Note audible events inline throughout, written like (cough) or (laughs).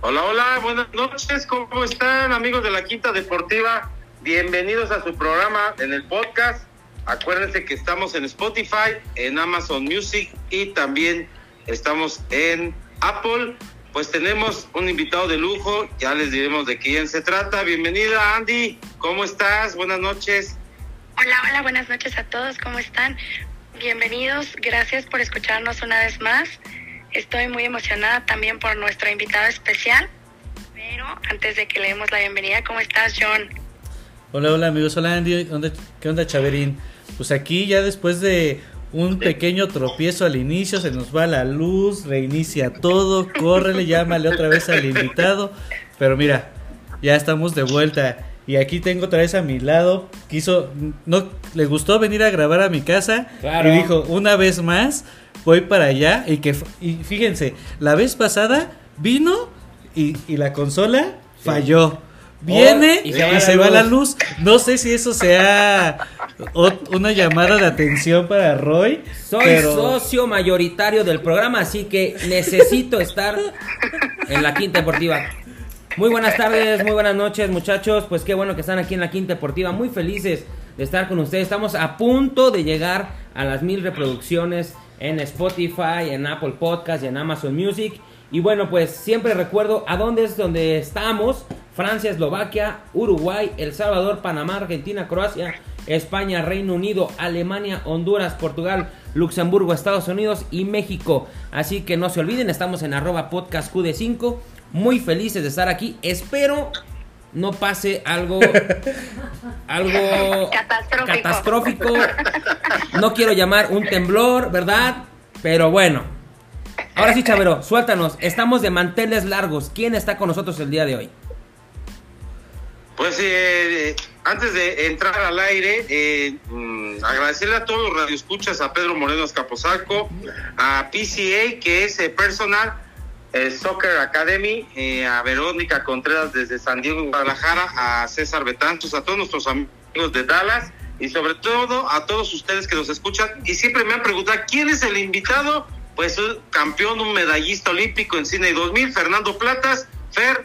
Hola, hola, buenas noches, ¿cómo están amigos de la Quinta Deportiva? Bienvenidos a su programa en el podcast. Acuérdense que estamos en Spotify, en Amazon Music y también estamos en Apple. Pues tenemos un invitado de lujo, ya les diremos de quién se trata. Bienvenida Andy, ¿cómo estás? Buenas noches. Hola, hola, buenas noches a todos, ¿cómo están? Bienvenidos, gracias por escucharnos una vez más. Estoy muy emocionada también por nuestro invitado especial. Pero antes de que le demos la bienvenida, ¿cómo estás, John? Hola, hola amigos, hola Andy, ¿Qué onda, ¿qué onda Chaverín? Pues aquí ya después de un pequeño tropiezo al inicio, se nos va la luz, reinicia todo, córrele, llámale otra vez al invitado, pero mira, ya estamos de vuelta. Y aquí tengo otra vez a mi lado, quiso, no, le gustó venir a grabar a mi casa y dijo, una vez más, voy para allá y que, y fíjense, la vez pasada vino y, y la consola falló. Viene y se, va, la luz. No sé si eso sea una llamada de atención para Roy. Soy socio mayoritario del programa, así que necesito estar en la Quinta Deportiva. Muy buenas tardes, muy buenas noches, muchachos. Pues qué bueno que están aquí en la Quinta Deportiva. Muy felices de estar con ustedes. Estamos a punto de llegar a las mil reproducciones en Spotify, en Apple Podcast y en Amazon Music. Y bueno, pues siempre recuerdo a dónde es donde estamos. Francia, Eslovaquia, Uruguay, El Salvador, Panamá, Argentina, Croacia, España, Reino Unido, Alemania, Honduras, Portugal, Luxemburgo, Estados Unidos y México. Así que no se olviden, estamos en arroba podcast QD5 muy felices de estar aquí. Espero no pase algo (laughs) algo catastrófico. No quiero llamar un temblor, ¿verdad? Pero bueno. Ahora sí, Chavero, suéltanos. Estamos de manteles largos. ¿Quién está con nosotros el día de hoy? Pues eh, antes de entrar al aire, eh, mm, agradecerle a todos los radioescuchas, a Pedro Moreno Escaposalco, a PCA, que es eh, personal eh, Soccer Academy, eh, a Verónica Contreras desde San Diego, Guadalajara, a César Betanzos, a todos nuestros amigos de Dallas y sobre todo a todos ustedes que nos escuchan y siempre me han preguntado quién es el invitado, pues un campeón, un medallista olímpico en cine 2000, Fernando Platas. Fer,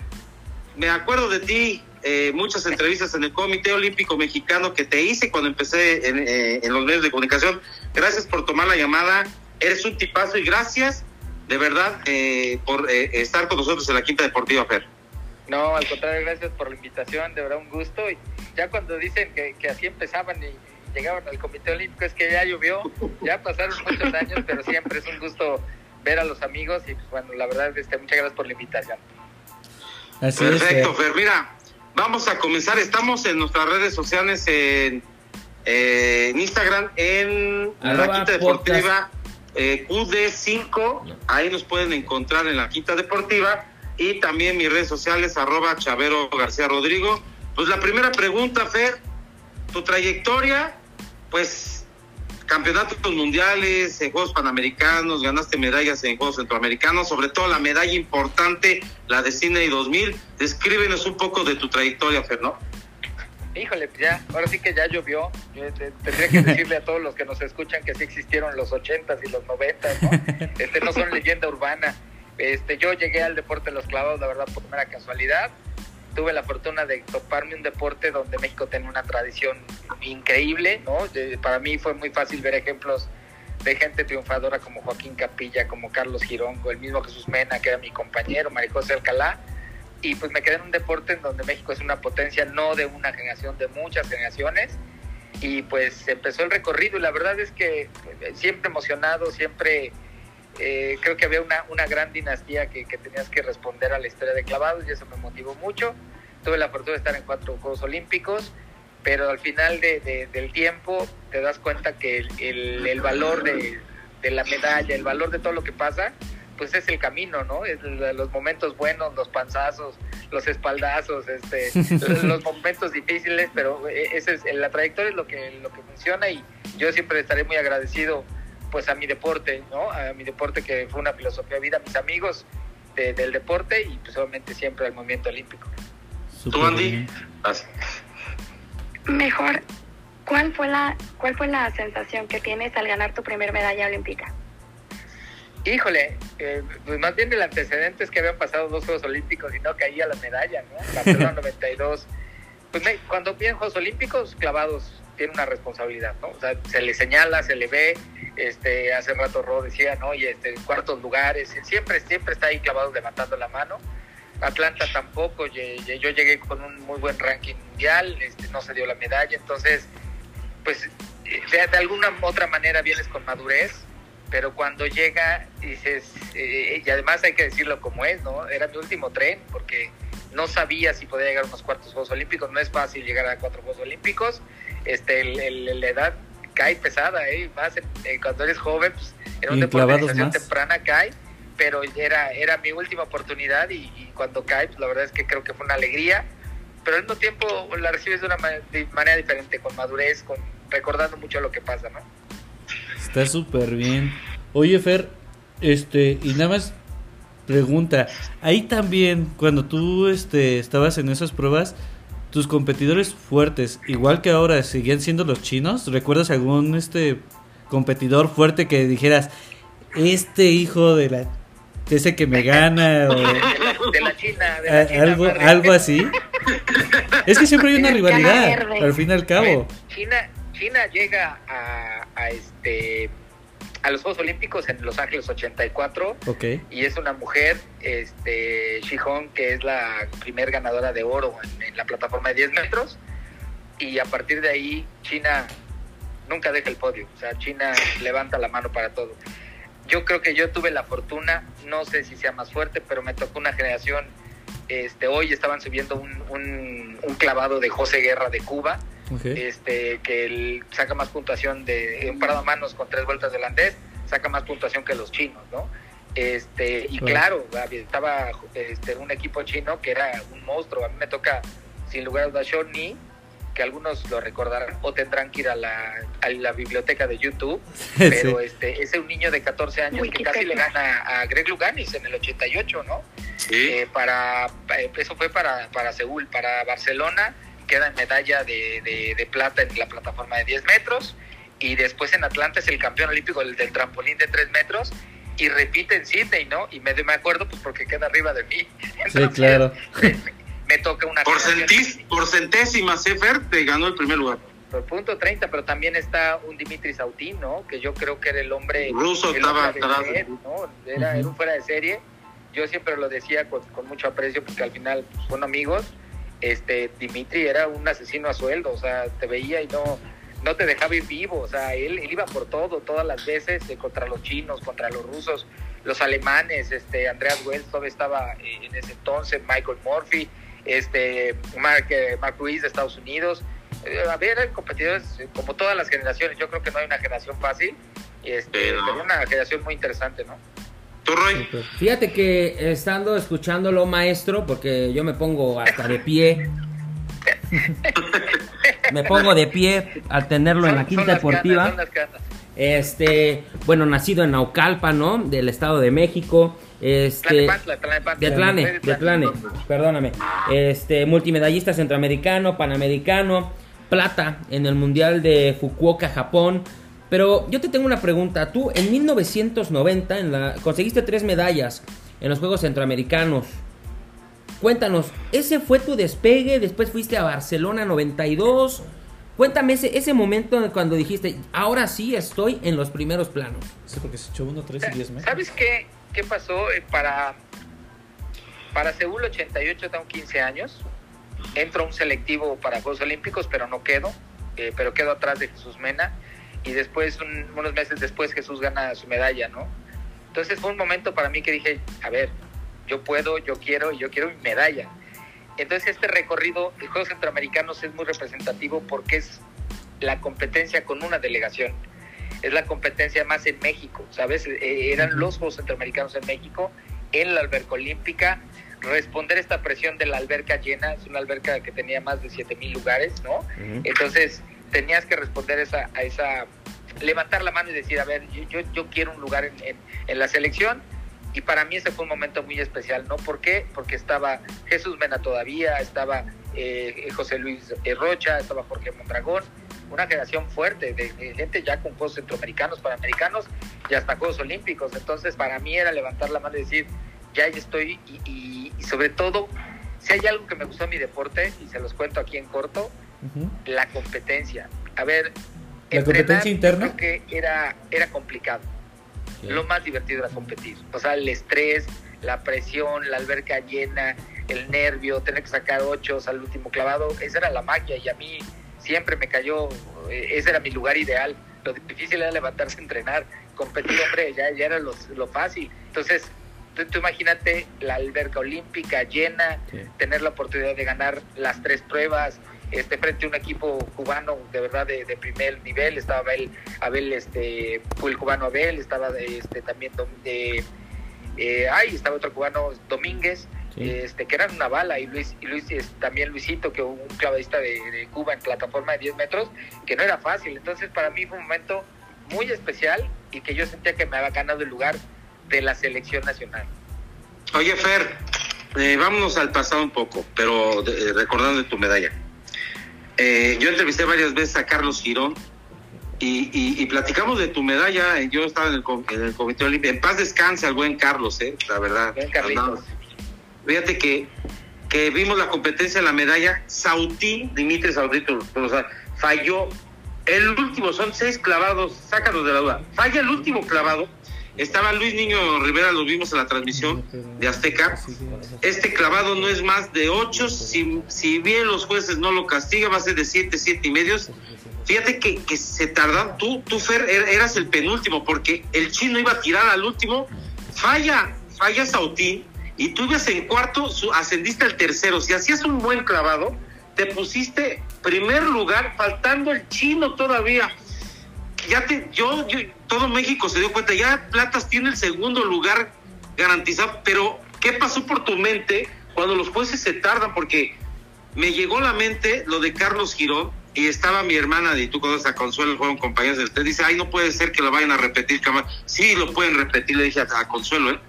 me acuerdo de ti, eh, muchas entrevistas en el Comité Olímpico Mexicano que te hice cuando empecé en, en los medios de comunicación. Gracias por tomar la llamada, eres un tipazo y gracias de verdad, eh, por eh, estar con nosotros en la Quinta Deportiva, Fer. No, al contrario, gracias por la invitación, de verdad un gusto. Y ya cuando dicen que, así empezaban y llegaban al Comité Olímpico, es que ya llovió, ya pasaron muchos (laughs) años, pero siempre es un gusto ver a los amigos y pues, bueno, la verdad, este, muchas gracias por la invitación. Perfecto, Fer. Mira, vamos a comenzar. Estamos en nuestras redes sociales en, eh, en Instagram, en la Quinta Deportiva eh, QD5, ahí nos pueden encontrar en la Quinta Deportiva y también mis redes sociales, arroba Chavero García Rodrigo. Pues la primera pregunta, Fer, tu trayectoria, pues campeonatos mundiales, en Juegos Panamericanos, ganaste medallas en Juegos Centroamericanos, sobre todo la medalla importante, la de Cine 2000. Descríbenos un poco de tu trayectoria, Fer, ¿no? Híjole, ya, ahora sí que ya llovió. Yo tendría que decirle a todos los que nos escuchan que sí existieron los ochentas y los noventas, ¿no? Este no son leyenda urbana. Este, yo llegué al deporte de los clavados, la verdad, por mera casualidad. Tuve la fortuna de toparme un deporte donde México tiene una tradición increíble, ¿no? para mí fue muy fácil ver ejemplos de gente triunfadora como Joaquín Capilla, como Carlos Girongo, el mismo Jesús Mena, que era mi compañero, José Alcalá y pues me quedé en un deporte en donde México es una potencia no de una generación, de muchas generaciones y pues empezó el recorrido y la verdad es que eh, siempre emocionado, siempre eh, creo que había una, una gran dinastía que, que, tenías que responder a la historia de clavados y eso me motivó mucho. Tuve la fortuna de estar en cuatro Juegos Olímpicos, pero al final de, del tiempo te das cuenta que el, el, el valor de, de la medalla, el valor de todo lo que pasa, pues es el camino, ¿no? Es los momentos buenos, los panzazos, los espaldazos, este, (laughs) los momentos difíciles, pero e, ese es, la trayectoria es lo que, lo que funciona y yo siempre estaré muy agradecido pues a mi deporte, ¿no? A mi deporte que fue una filosofía de vida, a mis amigos del deporte y pues obviamente siempre al movimiento olímpico. ¿Tú, Andy? Mejor, ¿cuál fue, la, ¿cuál fue la sensación que tienes al ganar tu primer medalla olímpica? Híjole, eh, pues más bien el antecedente es que habían pasado dos Juegos Olímpicos y no caía la medalla, ¿no? Barcelona 92. (laughs) Pues me- cuando piden Juegos Olímpicos, clavados tiene una responsabilidad, ¿no? O sea, se le señala, se le ve, este, hace rato Ro decía, ¿no? Y este, cuartos lugares, siempre, siempre está ahí clavados levantando la mano. Atlanta tampoco, yo llegué con un muy buen ranking mundial, este, no se dio la medalla, entonces, pues de, de alguna otra manera vienes con madurez, pero cuando llega dices, eh, y además hay que decirlo como es, ¿no? Era mi último tren, porque no sabía si podía llegar a unos cuartos Juegos Olímpicos, no es fácil llegar a cuatro Juegos Olímpicos, este, el- el- la edad cae pesada, ¿eh? Más eh, cuando eres joven, pues, en Y un en deporte de clavados iniciación más. temprana cae, pero era, era mi última oportunidad y, y cuando cae, pues la verdad es que creo que fue una alegría, pero al mismo tiempo la recibes de una ma- de manera diferente, con madurez, con recordando mucho lo que pasa, ¿no? Está súper bien. Oye, Fer, este, y nada más pregunta, ahí también, cuando tú este, estabas en esas pruebas, tus competidores fuertes, igual que ahora, ¿seguían siendo los chinos? ¿Recuerdas algún este competidor fuerte que dijeras, este hijo de la... ese que me gana o De la, (laughs) de la China, de la a- China. algo, algo así? Es que siempre hay una rivalidad, al fin y al cabo. China, China llega a, a este a los Juegos Olímpicos en Los Ángeles 84 Ok. y es una mujer, este, Shihong, que es la primer ganadora de oro en, en la plataforma de 10 metros. Y a partir de ahí, China nunca deja el podio. O sea, China levanta la mano para todo. Yo creo que yo tuve la fortuna, no sé si sea más fuerte, pero me tocó una generación. Este, hoy estaban subiendo un, un, un clavado de José Guerra de Cuba, este que él saca más puntuación de un parado a manos con tres vueltas de holandés, saca más puntuación que los chinos, ¿no? Este, y Claro. claro, estaba este, un equipo chino que era un monstruo. A mí me toca, sin lugar a dudas, Shawn Ni, que algunos lo recordarán o tendrán que ir a la, a la biblioteca de YouTube, (laughs) pero Sí. este, es un niño de 14 años que casi le gana a Greg Luganis en el 88, ¿no? Sí. Eh, para eh, eso fue para, para Seúl, para Barcelona queda en medalla de, de- de plata en la plataforma de 10 metros y después en Atlanta es el campeón olímpico del, del trampolín de 3 metros y repite en Sydney, ¿no? Y me, me acuerdo pues porque queda arriba de mí. (laughs) Sí, claro. Me, me toca una Por, centís, por centésimas, ¿eh, Fer? Te ganó el primer lugar. por punto 30, pero también está un Dimitri Sautín, ¿no? Que yo creo que era el hombre... Ruso el estaba atrás. ¿no? Era, era un fuera de serie. Yo siempre lo decía con, con mucho aprecio porque al final pues, son amigos. Este, Dimitri era un asesino a sueldo, o sea, te veía y no, no te dejaba ir vivo, o sea, él, él iba por todo, todas las veces, eh, contra los chinos, contra los rusos, los alemanes, este, Andreas Wells todavía estaba eh, en ese entonces, Michael Murphy, este, Mark, eh, Mark Ruiz de Estados Unidos, eh, a ver, competidores eh, como todas las generaciones, yo creo que no hay una generación fácil, este, Pero- pero una generación muy interesante, ¿no? ¿Tú, Roy? Súper. Fíjate que estando escuchándolo, maestro, porque yo me pongo hasta de pie. me pongo de pie al tenerlo en la quinta son las deportiva. canas, son las canas. Este, bueno, nacido en Naucalpa, ¿no? Del Estado de México. Este, de Tlane, de Tlane, perdóname. Este, multimedallista centroamericano, panamericano, plata en el Mundial de Fukuoka, Japón. Pero yo te tengo una pregunta. Tú en 1990 en la, conseguiste tres medallas en los Juegos Centroamericanos. Cuéntanos, ¿ese fue tu despegue? Después fuiste a Barcelona 92. Cuéntame ese, ese momento cuando dijiste, ahora sí estoy en los primeros planos. Sí, porque se echó 1, 3 y 10 metros. ¿Sabes qué, qué pasó? Eh, Para, para Seúl 88 tengo 15 años. Entro a un selectivo para Juegos Olímpicos, pero no quedo. eh, pero quedo atrás de Jesús Mena. Y después, un- unos meses después, Jesús gana su medalla, ¿no? Entonces fue un momento para mí que dije, a ver, yo puedo, yo quiero y yo quiero mi medalla. Entonces este recorrido de Juegos Centroamericanos es muy representativo porque es la competencia con una delegación. Es la competencia más en México, ¿sabes? Eh, eran los Juegos Centroamericanos en México, en la alberca olímpica. Responder esta presión de la alberca llena, es una alberca que tenía más de 7 mil lugares, ¿no? Entonces tenías que responder esa, a esa, levantar la mano y decir, a ver, yo, yo, quiero un lugar en, en, la selección. Y para mí ese fue un momento muy especial, ¿no? ¿Por qué? Porque estaba Jesús Mena todavía, estaba eh, José Luis eh, Rocha, estaba Jorge Mondragón, una generación fuerte de, gente ya con Juegos Centroamericanos, Panamericanos y hasta Juegos Olímpicos. Entonces, para mí era levantar la mano y decir, ya estoy y, sobre todo, si hay algo que me gustó en mi deporte, y se los cuento aquí en corto, la competencia. A ver, la competencia interna. que era, era complicado. Lo más divertido era competir. O sea, el estrés, la presión, la alberca llena, el nervio, tener que sacar ocho al último clavado, esa era la magia y a mí siempre me cayó, eh, ese era mi lugar ideal. Lo difícil era levantarse a entrenar, competir, hombre, ya, ya era lo, fácil. Entonces, tú, imagínate la alberca olímpica llena, tener la oportunidad de ganar las tres pruebas, este, frente a un equipo cubano de verdad de, primer nivel, estaba Abel, Abel este, fue el cubano Abel, estaba este, también de, eh, ay, estaba otro cubano Domínguez, este, que eran una bala, y Luis, y Luis también Luisito, que un clavadista de, Cuba en plataforma de 10 metros, que no era fácil. Entonces para mí fue un momento muy especial y que yo sentía que me había ganado el lugar de la selección nacional. Oye, Fer, eh, vámonos al pasado un poco, pero eh, recordando tu medalla. Eh, yo entrevisté varias veces a Carlos Girón y, platicamos de tu medalla. Yo estaba en el, Comité Olímpico. En paz descanse al buen Carlos, eh, la verdad. Fíjate que, que vimos la competencia de la medalla. Sauti, Dimitri Sauti, falló el último, son seis clavados, sácanos de la duda. Falla el último clavado estaba Luis Niño Rivera, lo vimos en la transmisión de Azteca. Este clavado no es más de ocho. Si, si bien los jueces no lo castigan, va a ser de siete, siete y medios. Fíjate que, que se tardan. Tú, tú, Fer, er, eras el penúltimo, porque el chino iba a tirar al último. Falla, falla Sautín. Y tú ibas en cuarto, ascendiste al tercero. Si hacías un buen clavado, te pusiste primer lugar, faltando el chino todavía ya te, yo, todo México se dio cuenta, ya Platas tiene el segundo lugar garantizado, pero ¿qué pasó por tu mente cuando los jueces se tardan? Porque me llegó a la mente lo de Carlos Girón y estaba mi hermana y tú conoces a Consuelo, fueron compañeros de usted, dice, ay, no puede ser que lo vayan a repetir, sí, lo pueden repetir, le dije a, Consuelo, ¿eh?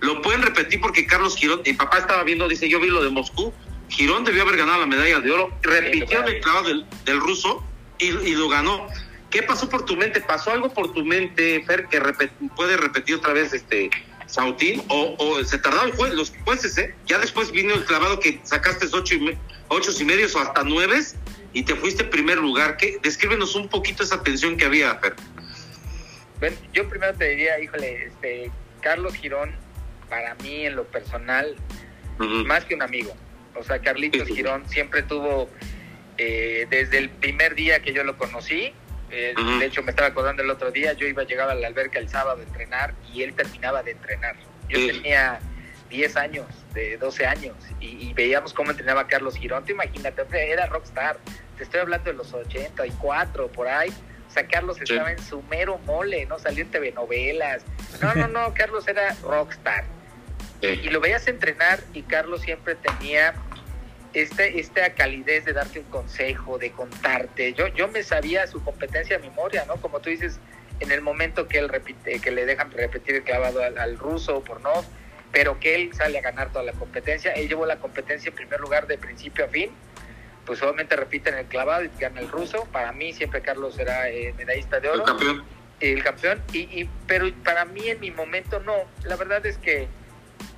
lo pueden repetir porque Carlos Girón, mi papá estaba viendo, dice, yo vi lo de Moscú, Girón debió haber ganado la medalla de oro, repitió el clavado del, ruso y, y lo ganó. ¿Qué pasó por tu mente? ¿Pasó algo por tu mente, Fer, que puede repetir otra vez este Sautín? ¿O, se tardaron los jueces, eh? Ya después vino el clavado que sacaste ocho y, ocho y medios o hasta nueve y te fuiste primer lugar. ¿Qué? Descríbenos un poquito esa tensión que había, Fer. Bueno, yo primero te diría, híjole, este, Carlos Girón, para mí en lo personal, más que un amigo. O sea, Carlitos Girón siempre tuvo, eh, desde el primer día que yo lo conocí, eh, de hecho, me estaba acordando el otro día, yo iba a llegar a la alberca el sábado a entrenar y él terminaba de entrenar. Yo tenía 10 años, de 12 años, y, veíamos cómo entrenaba Carlos Girón. Te imagínate, era rockstar. Te estoy hablando de los 84, por ahí. O sea, Carlos estaba en su mero mole, ¿no? Salió en TV novelas. No, no, no, (laughs) Carlos era rockstar. Y lo veías entrenar y Carlos siempre tenía este, esta calidez de darte un consejo, de contarte. Yo, yo me sabía su competencia de memoria, ¿no? Como tú dices, en el momento que él repite, que le dejan repetir el clavado al, ruso por no, pero que él sale a ganar toda la competencia. Él llevó la competencia en primer lugar de principio a fin. Pues obviamente repiten el clavado y gana el ruso. Para mí siempre Carlos será eh, medallista de oro. El campeón. El campeón. Y, y, pero para mí en mi momento no. La verdad es que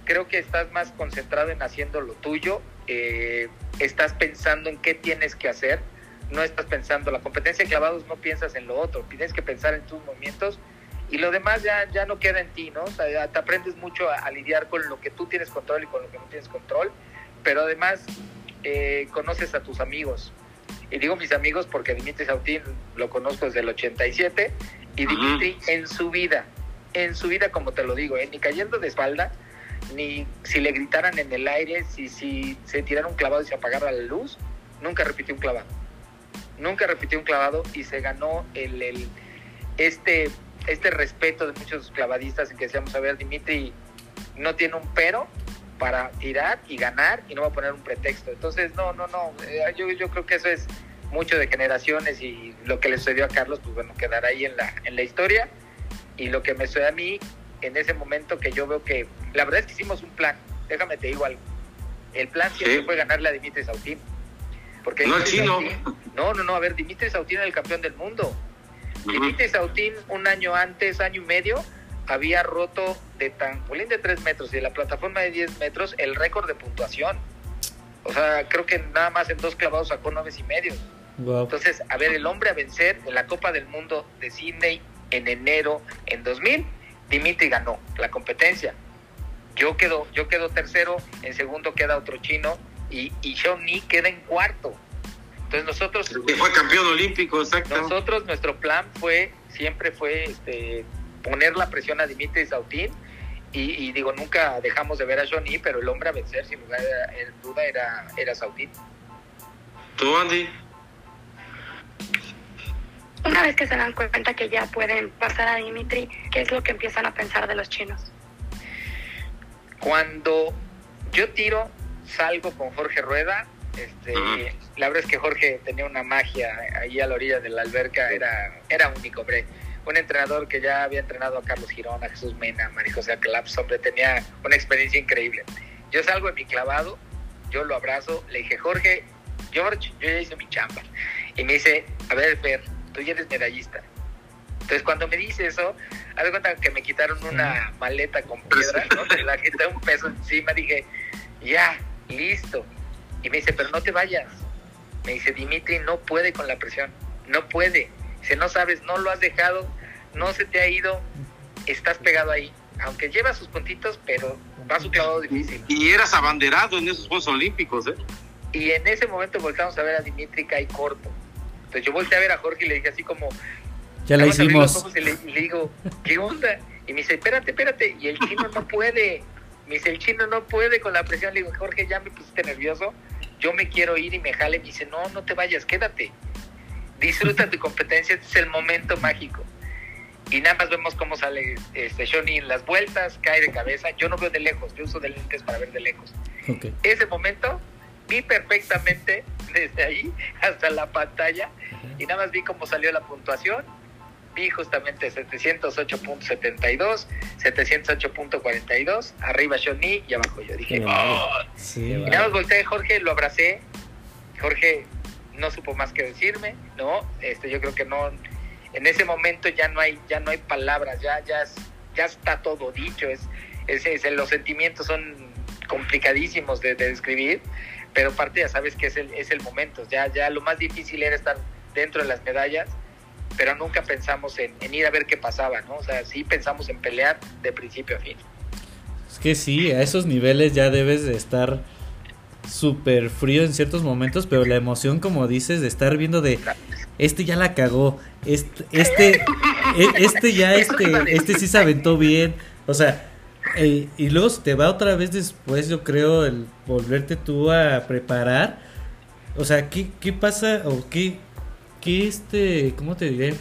creo que estás más concentrado en haciendo lo tuyo eh, estás pensando en qué tienes que hacer, no estás pensando, la competencia de clavados no piensas en lo otro, tienes que pensar en tus movimientos y lo demás ya, ya no queda en ti, ¿no? te aprendes mucho a, lidiar con lo que tú tienes control y con lo que no tienes control, pero además eh, conoces a tus amigos. Y digo mis amigos porque Dimitri Sautín lo conozco desde el 87 y Dimitri en su vida, en su vida como te lo digo, ¿eh? ni cayendo de espalda, ni si le gritaran en el aire, si, si se tirara un clavado y se apagara la luz, nunca repitió un clavado. Nunca repitió un clavado y se ganó el, el este, este respeto de muchos clavadistas en que decíamos, a ver, Dimitri no tiene un pero para tirar y ganar y no va a poner un pretexto. Entonces, no, no, no, eh, yo, yo creo que eso es mucho de generaciones y lo que le sucedió a Carlos, pues bueno, quedará ahí en la, en la historia. Y lo que me sucede a mí, en ese momento que yo veo que, la verdad es que hicimos un plan, déjame te digo algo, el plan siempre fue ganarle a Dimitri Sautín. Porque No el chino. Sautín- no, no, no, a ver, Dimitri Sautín era el campeón del mundo. Dimitri Sautín, un año antes, año y medio, había roto de trampolín de 3 metros y de la plataforma de 10 metros el récord de puntuación. O sea, creo que nada más en dos clavados sacó nueve y medio. Wow. Entonces, a ver, el hombre a vencer en la Copa del Mundo de Sydney en enero en 2000, Dimitri ganó la competencia. Yo quedo, yo quedo tercero, en segundo queda otro chino y, y Sean Ni queda en cuarto. Entonces nosotros, Que fue campeón olímpico, exacto. nosotros nuestro plan fue, siempre fue este, poner la presión a Dimitri Sautín y, y digo, nunca dejamos de ver a Johnny, pero el hombre a vencer sin lugar a- duda era, era Sautín. ¿Tú, Andy? Una vez que se dan cuenta que ya pueden pasar a Dimitri, ¿qué es lo que empiezan a pensar de los chinos? Cuando yo tiro, salgo con Jorge Rueda. Este. La verdad es que Jorge tenía una magia ahí a la orilla de la alberca, era, era único, hombre. Un entrenador que ya había entrenado a Carlos Girón, a Jesús Mena, a María José Aclaps, hombre, tenía una experiencia increíble. Yo salgo en mi clavado, yo lo abrazo, le dije, Jorge, George, yo ya hice mi chamba. Y me dice, a ver, Fer, tú ya eres medallista. Entonces, cuando me dice eso, haz de cuenta que me quitaron una maleta con piedra, ¿no? Me la quité un peso encima, dije, ya, listo. Y me dice, pero no te vayas. Me dice, Dimitri no puede con la presión, no puede. Dice, no sabes, no lo has dejado, no se te ha ido, estás pegado ahí. Aunque lleva sus puntitos, pero va su clavado difícil. Y eras abanderado en esos Juegos Olímpicos, ¿eh? Y en ese momento volteamos a ver a Dimitri cae corto. Entonces yo volteé a ver a Jorge y le dije así como, Ya la abrí los hicimos. ojos Y le, y le digo, ¿qué onda? Y me dice, espérate, espérate. Y el chino no puede. Me dice, el chino no puede con la presión. Le digo, Jorge, ya me pusiste nervioso. Yo me quiero ir y me jale. Me dice, no, no te vayas, quédate. Disfruta tu competencia, este es el momento mágico. Y nada más vemos cómo sale este Johnny en las vueltas, cae de cabeza. Yo no veo de lejos, yo uso de lentes para ver de lejos. Ok. Ese momento vi perfectamente (laughs) desde ahí hasta la pantalla y nada más vi cómo salió la puntuación. Vi justamente 708.72, 708.42, arriba Johnny y abajo yo. Dije. "Oh". Sí. Y nada más volteé Jorge, lo abracé. Jorge no supo más que decirme, ¿no? Este, yo creo que no, en ese momento ya no hay, ya no hay palabras, ya, ya, ya está todo dicho, es, es, es- los sentimientos son complicadísimos de, de describir, pero aparte ya sabes que es el, es el momento, ya, ya lo más difícil era estar dentro de las medallas, pero nunca pensamos en, ir a ver qué pasaba, ¿no? O sea, sí pensamos en pelear de principio a fin. Es que sí, a esos niveles ya debes de estar súper frío en ciertos momentos, pero la emoción, como dices, de estar viendo de este ya la cagó, este, este, este ya, este, este sí se aventó bien, o sea, y luego te va otra vez después, yo creo, el volverte tú a preparar, o sea, ¿qué, qué pasa o qué, qué este, cómo te diré?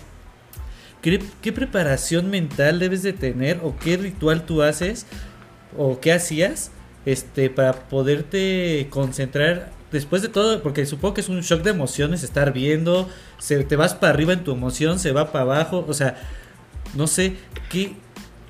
¿Qué, qué preparación mental debes de tener o qué ritual tú haces o qué hacías este para poderte concentrar después de todo porque supongo que es un shock de emociones estar viendo se te vas para arriba en tu emoción se va para abajo. O sea no sé qué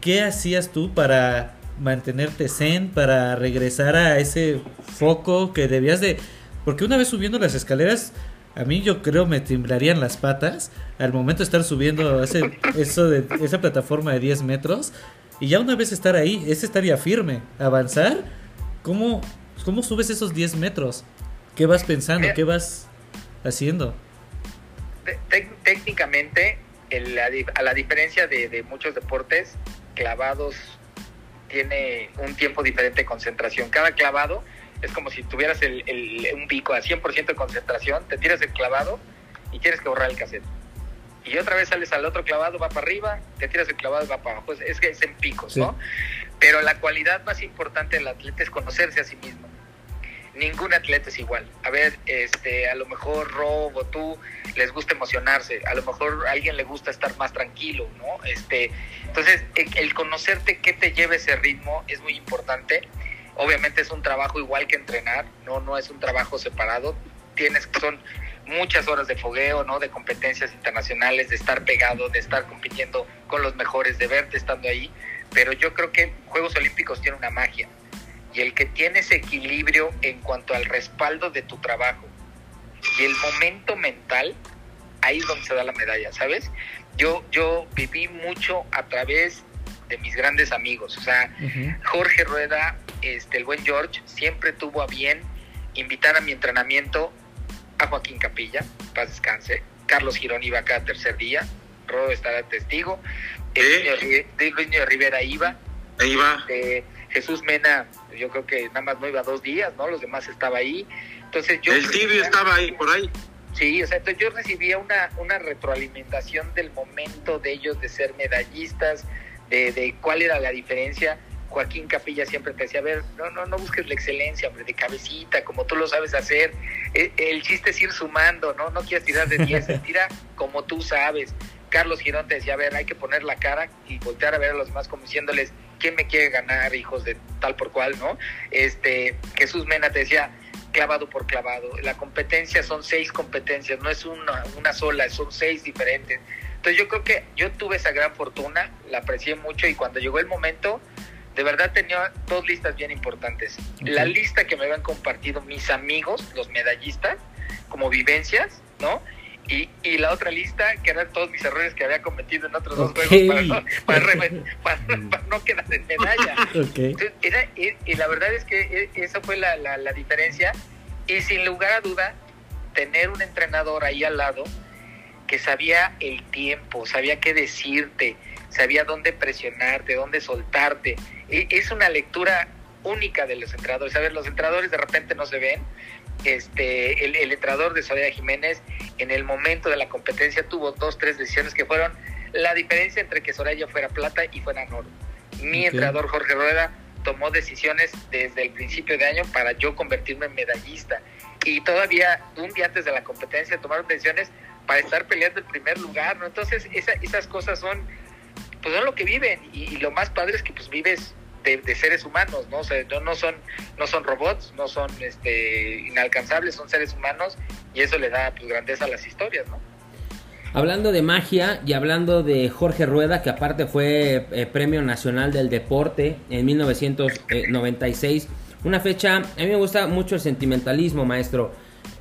qué hacías tú para mantenerte zen para regresar a ese foco que debías de porque una vez subiendo las escaleras a mí yo creo me temblarían las patas al momento de estar subiendo ese, eso de esa plataforma de 10 metros y ya una vez estar ahí, es estar ya firme, avanzar. ¿Cómo, cómo subes esos 10 metros? ¿Qué vas pensando? ¿Qué vas haciendo? Técnicamente, el- a la diferencia de, de muchos deportes, clavados tiene un tiempo diferente de concentración. Cada clavado es como si tuvieras el, el- un pico a 100% de concentración, te tiras el clavado y tienes que borrar el cassette. Y otra vez sales al otro clavado, va para arriba, te tiras el clavado y va para abajo. Es, que es en picos, Sí. ¿no? Pero la cualidad más importante del atleta es conocerse a sí mismo. Ningún atleta es igual. A ver, este, a lo mejor Rob o tú les gusta emocionarse, a lo mejor a alguien le gusta estar más tranquilo, ¿no? Este, entonces, el, el conocerte qué te lleva ese ritmo es muy importante. Obviamente es un trabajo igual que entrenar, no, no es un trabajo separado. Tienes son muchas horas de fogueo, ¿no? De competencias internacionales, de estar pegado, de estar compitiendo con los mejores, de verte estando ahí. Pero yo creo que Juegos Olímpicos tiene una magia y el que tiene ese equilibrio en cuanto al respaldo de tu trabajo y el momento mental, ahí es donde se da la medalla, ¿sabes? Yo, yo viví mucho a través de mis grandes amigos, o sea, Jorge Rueda, este, el buen George, siempre tuvo a bien invitar a mi entrenamiento a Joaquín Capilla, paz descanse, Carlos Girón iba cada tercer día, Rodo estará testigo, ¿Eh? Luis Niño Rivera iba, Ahí va. este, Jesús Mena, yo creo que nada más no iba dos días, ¿no? Los demás estaba ahí. Entonces yo El tibio estaba ahí, por ahí. Sí, o sea, entonces yo recibía una, una retroalimentación del momento de ellos de ser medallistas, de, de cuál era la diferencia. Joaquín Capilla siempre te decía, a ver, no, no, no busques la excelencia, hombre, de cabecita, como tú lo sabes hacer. E- El, chiste es ir sumando, ¿no? No quieras tirar de 10, (laughs) tira como tú sabes. Carlos Girón te decía, a ver, hay que poner la cara y voltear a ver a los demás como diciéndoles, ¿quién me quiere ganar, hijos de tal por cual, no? Este, Jesús Mena te decía, clavado por clavado. La competencia son seis competencias, no es una, una sola, son seis diferentes. Entonces yo creo que yo tuve esa gran fortuna, la aprecié mucho y cuando llegó el momento, de verdad tenía dos listas bien importantes. La lista que me habían compartido mis amigos, los medallistas, como vivencias, ¿no? Y, y la otra lista, que eran todos mis errores que había cometido en otros dos juegos para no, para (laughs) para- para no quedar en medalla. (laughs) Ok. Entonces, era- y, y la verdad es que e- esa fue la, la, la diferencia. Y sin lugar a duda, tener un entrenador ahí al lado que sabía el tiempo, sabía qué decirte, sabía dónde presionarte, dónde soltarte. E- Es una lectura única de los entrenadores. A ver, los entrenadores de repente no se ven. Este, el, el entrenador de Soraya Jiménez en el momento de la competencia tuvo dos, tres decisiones que fueron la diferencia entre que Soraya fuera plata y fuera oro. Mi Ok. entrenador Jorge Rueda tomó decisiones desde el principio de año para yo convertirme en medallista. Y todavía un día antes de la competencia tomaron decisiones para estar peleando el primer lugar, ¿no? Entonces esa- esas cosas son, pues son lo que viven y, y lo más padre es que pues vives de, seres humanos, ¿no? Son, robots, no son este, inalcanzables, son seres humanos y eso le da pues grandeza a las historias. Hablando de magia y hablando de Jorge Rueda, que aparte fue eh, Premio Nacional del Deporte en 1996. Una fecha, a mí me gusta mucho el sentimentalismo, maestro.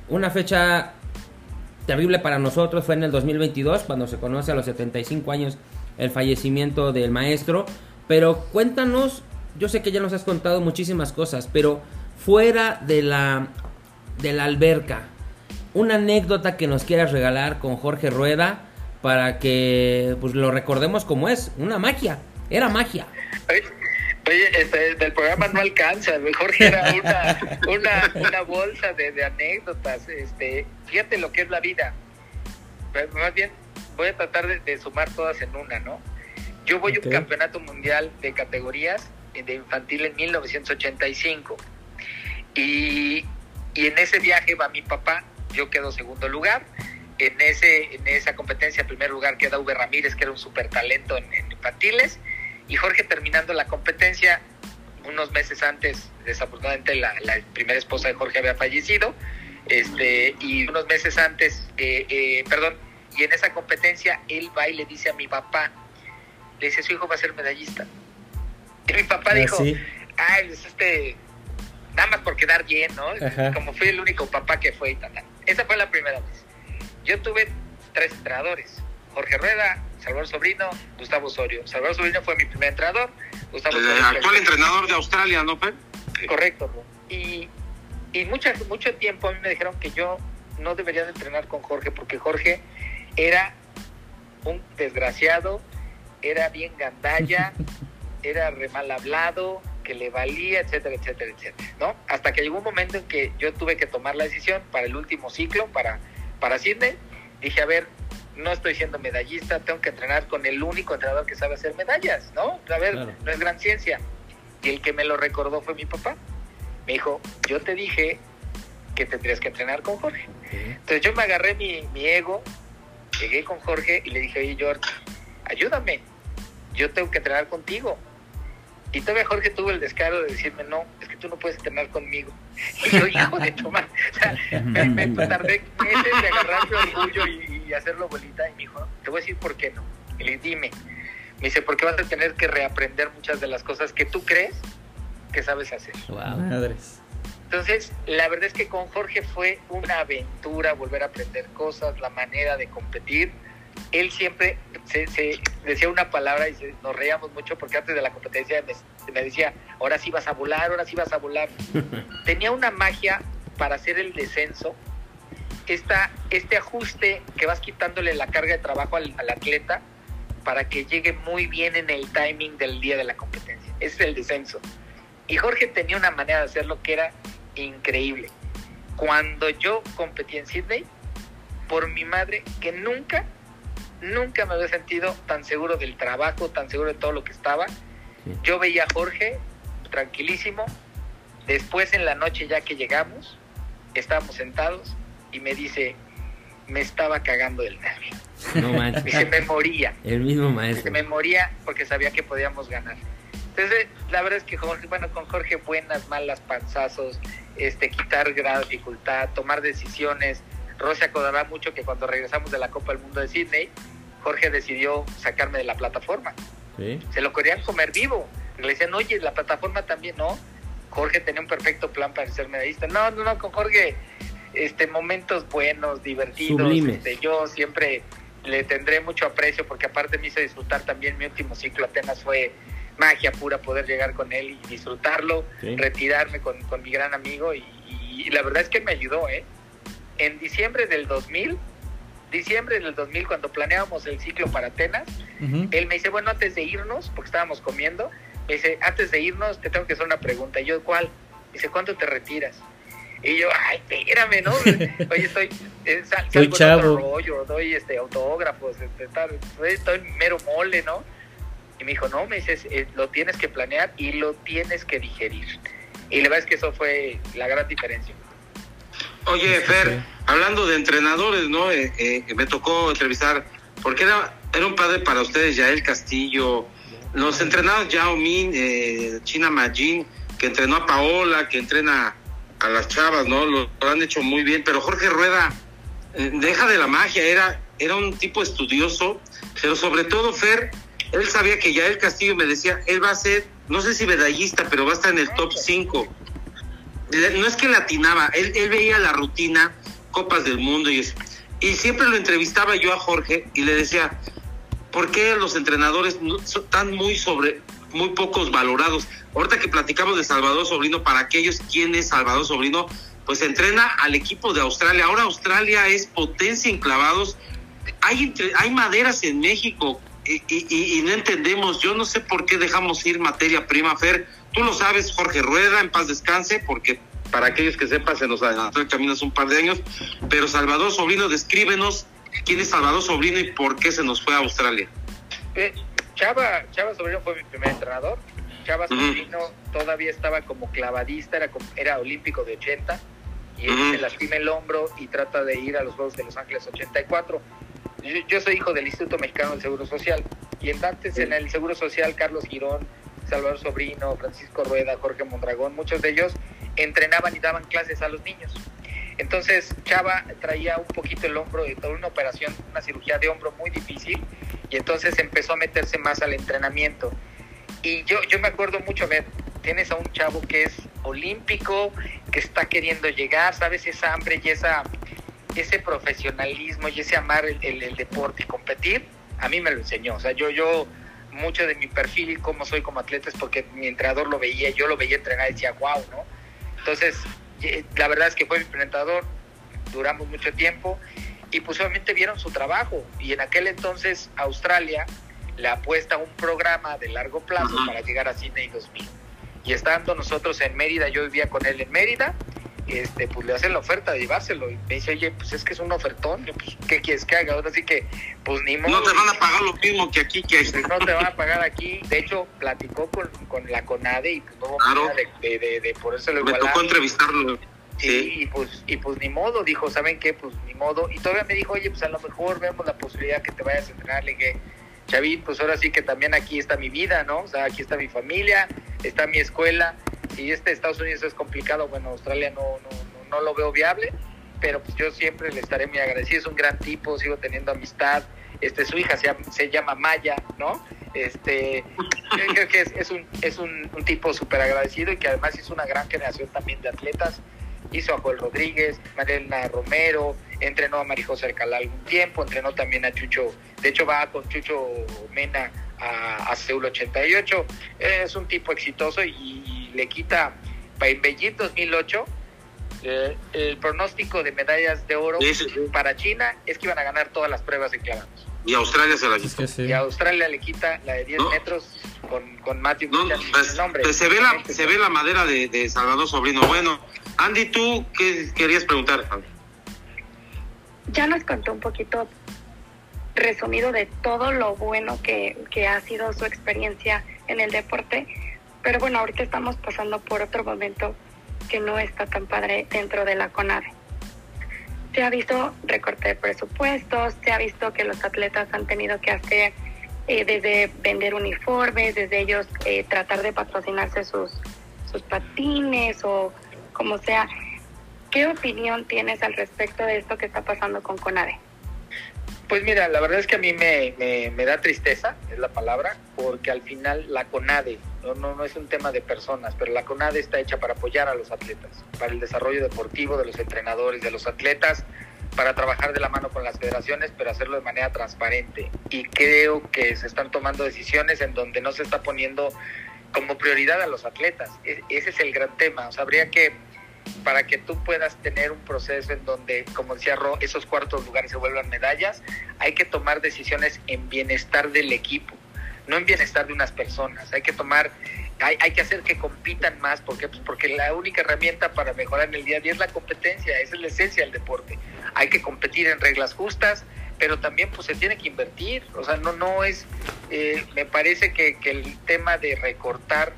Una fecha terrible para nosotros fue en el 2022, cuando se conoce a los 75 años el fallecimiento del maestro. Pero cuéntanos, yo sé que ya nos has contado muchísimas cosas, pero fuera de la, de la alberca, una anécdota que nos quieras regalar con Jorge Rueda para que pues lo recordemos como es, una magia, era magia. Oye, este, del programa no alcanza. Jorge era una, una, una bolsa de, de anécdotas. Este, fíjate lo que es la vida. Pero Más bien, voy a tratar de, de sumar todas en una, ¿no? Yo voy a un campeonato mundial de categorías de infantil en 1985. Y, y en ese viaje va mi papá, yo quedo segundo lugar. En, ese, en esa competencia, en primer lugar, queda V. Ramírez, que era un super talento en, infantiles. Y Jorge terminando la competencia, unos meses antes, desafortunadamente, la, la primera esposa de Jorge había fallecido. Este, y unos meses antes, eh, eh, perdón, y en esa competencia, él va y le dice a mi papá, le dice, su hijo va a ser medallista. Y mi papá Ah, dijo, sí. ay, pues este, nada más por quedar bien, ¿no? Ajá. Como fui el único papá que fue y tal. tal. Esa fue la primera vez. Yo tuve tres entrenadores, Jorge Rueda, Salvador Sobrino, Gustavo Osorio. Salvador Sobrino fue mi primer entrenador, Gustavo El actual entrenador de Australia, ¿no, Pe? Correcto. ¿no? Y, y mucha, mucho tiempo a mí me dijeron que yo no debería de entrenar con Jorge porque Jorge era un desgraciado, era bien gandalla, (laughs) era re mal hablado, que le valía, etcétera, etcétera, etcétera, ¿no? Hasta que llegó un momento en que yo tuve que tomar la decisión para el último ciclo, para, para Sydney. Dije, a ver, no estoy siendo medallista, tengo que entrenar con el único entrenador que sabe hacer medallas, ¿no? A ver, Claro. no es gran ciencia. Y el que me lo recordó fue mi papá. Me dijo, yo te dije que tendrías que entrenar con Jorge. Entonces yo me agarré mi, mi ego, llegué con Jorge y le dije, oye George, ayúdame, yo tengo que entrenar contigo. Y todavía Jorge tuvo el descaro de decirme, no, es que tú no puedes entrenar conmigo. Y yo, hijo de tu madre, o sea, (laughs) me, me tardé meses de agarrar mi orgullo y, y hacerlo bolita. Y me dijo, te voy a decir por qué no. Y le dije, dime. Me dice, porque vas a tener que reaprender muchas de las cosas que tú crees que sabes hacer. Wow. Madres. Entonces, la verdad es que con Jorge fue una aventura volver a aprender cosas, la manera de competir. Él siempre se, se decía una palabra y se- nos reíamos mucho porque antes de la competencia me, me decía, ahora sí vas a volar, ahora sí vas a volar. (laughs) Tenía una magia para hacer el descenso, esta, este ajuste que vas quitándole la carga de trabajo al, al atleta para que llegue muy bien en el timing del día de la competencia. Ese es el descenso. Y Jorge tenía una manera de hacerlo que era increíble. Cuando yo competí en Sydney, por mi madre, que nunca, nunca me había sentido tan seguro del trabajo, tan seguro de todo lo que estaba. Yo veía a Jorge tranquilísimo. Después en la noche ya que llegamos, estábamos sentados y me dice, me estaba cagando del nervio. No manches. (laughs) dice, me moría. El mismo maestro. me moría porque sabía que podíamos ganar. Entonces, la verdad es que Jorge, bueno, con Jorge buenas, malas, panzazos, este, quitar gran dificultad, tomar decisiones. Rose se acordará mucho que cuando regresamos de la Copa del Mundo de Sydney, Jorge decidió sacarme de la plataforma. Sí. Se lo querían comer vivo. Le decían, oye, la plataforma también, ¿no? Jorge tenía un perfecto plan para ser medallista. No, no, no, con Jorge, este, momentos buenos, divertidos. Este, yo siempre le tendré mucho aprecio porque aparte me hizo disfrutar también mi último ciclo. Apenas fue magia pura poder llegar con él y disfrutarlo, Sí. retirarme con, con mi gran amigo y, y la verdad es que me ayudó, ¿eh? En diciembre del 2000, diciembre del 2000 cuando planeábamos el ciclo para Atenas, él me dice, bueno, antes de irnos, porque estábamos comiendo, me dice, antes de irnos te tengo que hacer una pregunta. Y yo, ¿cuál? Dice, ¿cuándo te retiras? Y yo, ay, espérame, ¿no? (laughs) Oye, estoy, eh, sal- Estoy salgo chavo. rollo, doy este, autógrafos, este, tal, estoy, estoy mero mole, ¿no? Y me dijo, no, me dices, eh, lo tienes que planear y lo tienes que digerir. Y la verdad es que eso fue la gran diferencia. Oye, Fer, hablando de entrenadores, ¿no? Eh, eh, me tocó entrevistar, porque era, era un padre para ustedes, Yael Castillo, los entrenados Yao Min, eh, China Majin, que entrenó a Paola, que entrena a las chavas, ¿no? Lo, lo han hecho muy bien, pero Jorge Rueda, eh, deja de la magia, era, era un tipo estudioso, pero sobre todo, Fer, él sabía que Yael Castillo me decía, él va a ser, no sé si medallista, pero va a estar en el top 5 no es que latinaba, él, él veía la rutina, Copas del Mundo y eso. Y siempre lo entrevistaba yo a Jorge y le decía, ¿por qué los entrenadores están muy sobre, muy pocos valorados? Ahorita que platicamos de Salvador Sobrino, para aquellos, ¿quién es Salvador Sobrino? Pues entrena al equipo de Australia. Ahora Australia es potencia en clavados. Hay, entre- hay maderas en México y- y no entendemos. Yo no sé por qué dejamos ir materia prima, Fer. Tú lo sabes, Jorge Rueda, en paz descanse, porque para aquellos que sepan, se nos adelantó el camino hace un par de años. Pero Salvador Sobrino, descríbenos quién es Salvador Sobrino y por qué se nos fue a Australia. Eh, Chava, Chava Sobrino fue mi primer entrenador. Chava. Sobrino todavía estaba como clavadista, era, como- era olímpico de 80 y él se lastima el hombro y trata de ir a los Juegos de Los Ángeles 84. Yo, yo soy hijo del Instituto Mexicano del Seguro Social y entonces en el Seguro Social Carlos Girón, Salvador Sobrino, Francisco Rueda, Jorge Mondragón, muchos de ellos entrenaban y daban clases a los niños. Entonces Chava traía un poquito el hombro de toda una operación, una cirugía de hombro muy difícil y entonces empezó a meterse más al entrenamiento. Y yo, yo me acuerdo mucho, a ver, tienes a un chavo que es olímpico, que está queriendo llegar, ¿sabes? Esa hambre y esa, ese profesionalismo y ese amar el, deporte y competir, a mí me lo enseñó. O sea, yo, yo, mucho de mi perfil y cómo soy como atleta es porque mi entrenador lo veía, yo lo veía entrenar y decía, wow, ¿no? Entonces, la verdad es que fue mi entrenador, duramos mucho tiempo y pues obviamente vieron su trabajo. Y en aquel entonces Australia le apuesta a un programa de largo plazo para llegar a Sydney 2000 y estando nosotros en Mérida, yo vivía con él en Mérida, este, pues le hacen la oferta de llevárselo y me dice, oye, pues es que es un ofertón, pues, ¿qué quieres que haga? Ahora sí que, pues ni modo. No te van a pagar lo mismo que aquí, que Pues no te van a pagar aquí. De hecho, platicó con, con la CONADE y pues no hubo Claro. de, de, de, de ponérselo me igualar. tocó entrevistarlo. Sí, Sí. y pues, y pues ni modo, dijo, ¿saben qué? Pues ni modo. Y todavía me dijo, oye, pues a lo mejor vemos la posibilidad que te vayas a entrenar. Le dije, Chavín, pues ahora sí que también aquí está mi vida, ¿no? O sea, aquí está mi familia, está mi escuela. Si este Estados Unidos es complicado, bueno, Australia no, no, no, no lo veo viable, pero pues yo siempre le estaré muy agradecido. Es un gran tipo, sigo teniendo amistad. Este, su hija se llama, Maya, ¿no? Este, yo creo que es, es un, es un, un tipo súper agradecido y que además hizo una gran generación también de atletas. Hizo a Joel Rodríguez, Mariela Romero, entrenó a Marijose Alcalá algún tiempo, entrenó también a Chucho, de hecho va con Chucho Mena a, a Seúl 88. Es un tipo exitoso y, y le quita, en Beijing 2008, eh, el pronóstico de medallas de oro Sí, sí, sí. para China es que iban a ganar todas las pruebas en clavados. Y Australia se la Es quitó. que sí. Y a Australia le quita la de 10 No. metros con, con Matthew No, pues, El nombre, pues se ve la se ve la madera de, de Salvador Sobrino. Bueno, Andy, ¿tú qué querías preguntar? Ya nos contó un poquito resumido de todo lo bueno que, que ha sido su experiencia en el deporte, pero bueno, ahorita estamos pasando por otro momento que no está tan padre dentro de la CONADE. Se ha visto recorte de presupuestos, se ha visto que los atletas han tenido que hacer eh, desde vender uniformes, desde ellos eh, tratar de patrocinarse sus, sus patines o como sea. ¿Qué opinión tienes al respecto de esto que está pasando con CONADE? Pues mira, la verdad es que a mí me, me, me da tristeza, es la palabra, porque al final la CONADE, no, no, no es un tema de personas, pero la CONADE está hecha para apoyar a los atletas, para el desarrollo deportivo de los entrenadores, de los atletas, para trabajar de la mano con las federaciones, pero hacerlo de manera transparente. Y creo que se están tomando decisiones en donde no se está poniendo como prioridad a los atletas. E- ese es el gran tema. O sea, habría que para que tú puedas tener un proceso en donde, como decía Ro, esos cuartos lugares se vuelvan medallas, hay que tomar decisiones en bienestar del equipo, no en bienestar de unas personas. Hay que tomar, hay, hay que hacer que compitan más, ¿por qué? Pues porque la única herramienta para mejorar en el día a día es la competencia, esa es la esencia del deporte. Hay que competir en reglas justas, pero también pues se tiene que invertir, o sea, no, no es, eh, me parece que, que el tema de recortar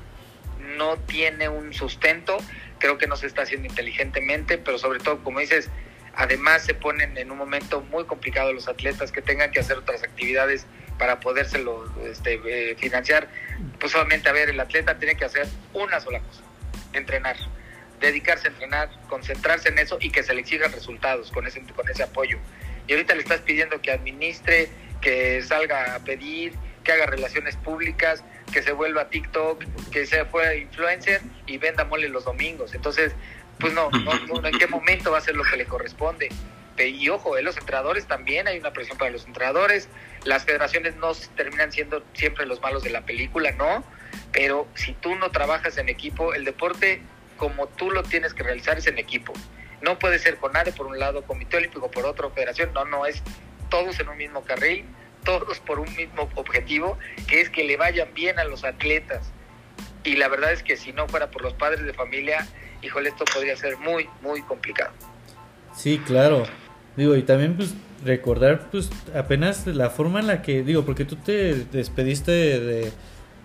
no tiene un sustento, creo que no se está haciendo inteligentemente, pero sobre todo, como dices, además se ponen en un momento muy complicado los atletas que tengan que hacer otras actividades para podérselo este, eh, financiar. Pues solamente, a ver, el atleta tiene que hacer una sola cosa, entrenar, dedicarse a entrenar, concentrarse en eso y que se le exijan resultados con ese, con ese apoyo. Y ahorita le estás pidiendo que administre, que salga a pedir, que haga relaciones públicas, que se vuelva TikTok, que se fuera influencer y venda mole los domingos. Entonces, pues no, no, en qué momento va a ser lo que le corresponde. Y ojo, en los entrenadores también hay una presión para los entrenadores. Las federaciones no terminan siendo siempre los malos de la película, ¿no? Pero si tú no trabajas en equipo, el deporte como tú lo tienes que realizar es en equipo. No puede ser con ADE por un lado, Comité Olímpico por otro, Federación, no, no, es todos en un mismo carril, todos por un mismo objetivo, que es que le vayan bien a los atletas. Y la verdad es que si no fuera por los padres de familia, híjole, esto podría ser muy, muy complicado. Sí, claro. Digo, y también pues recordar pues apenas la forma en la que, digo, porque tú te despediste de,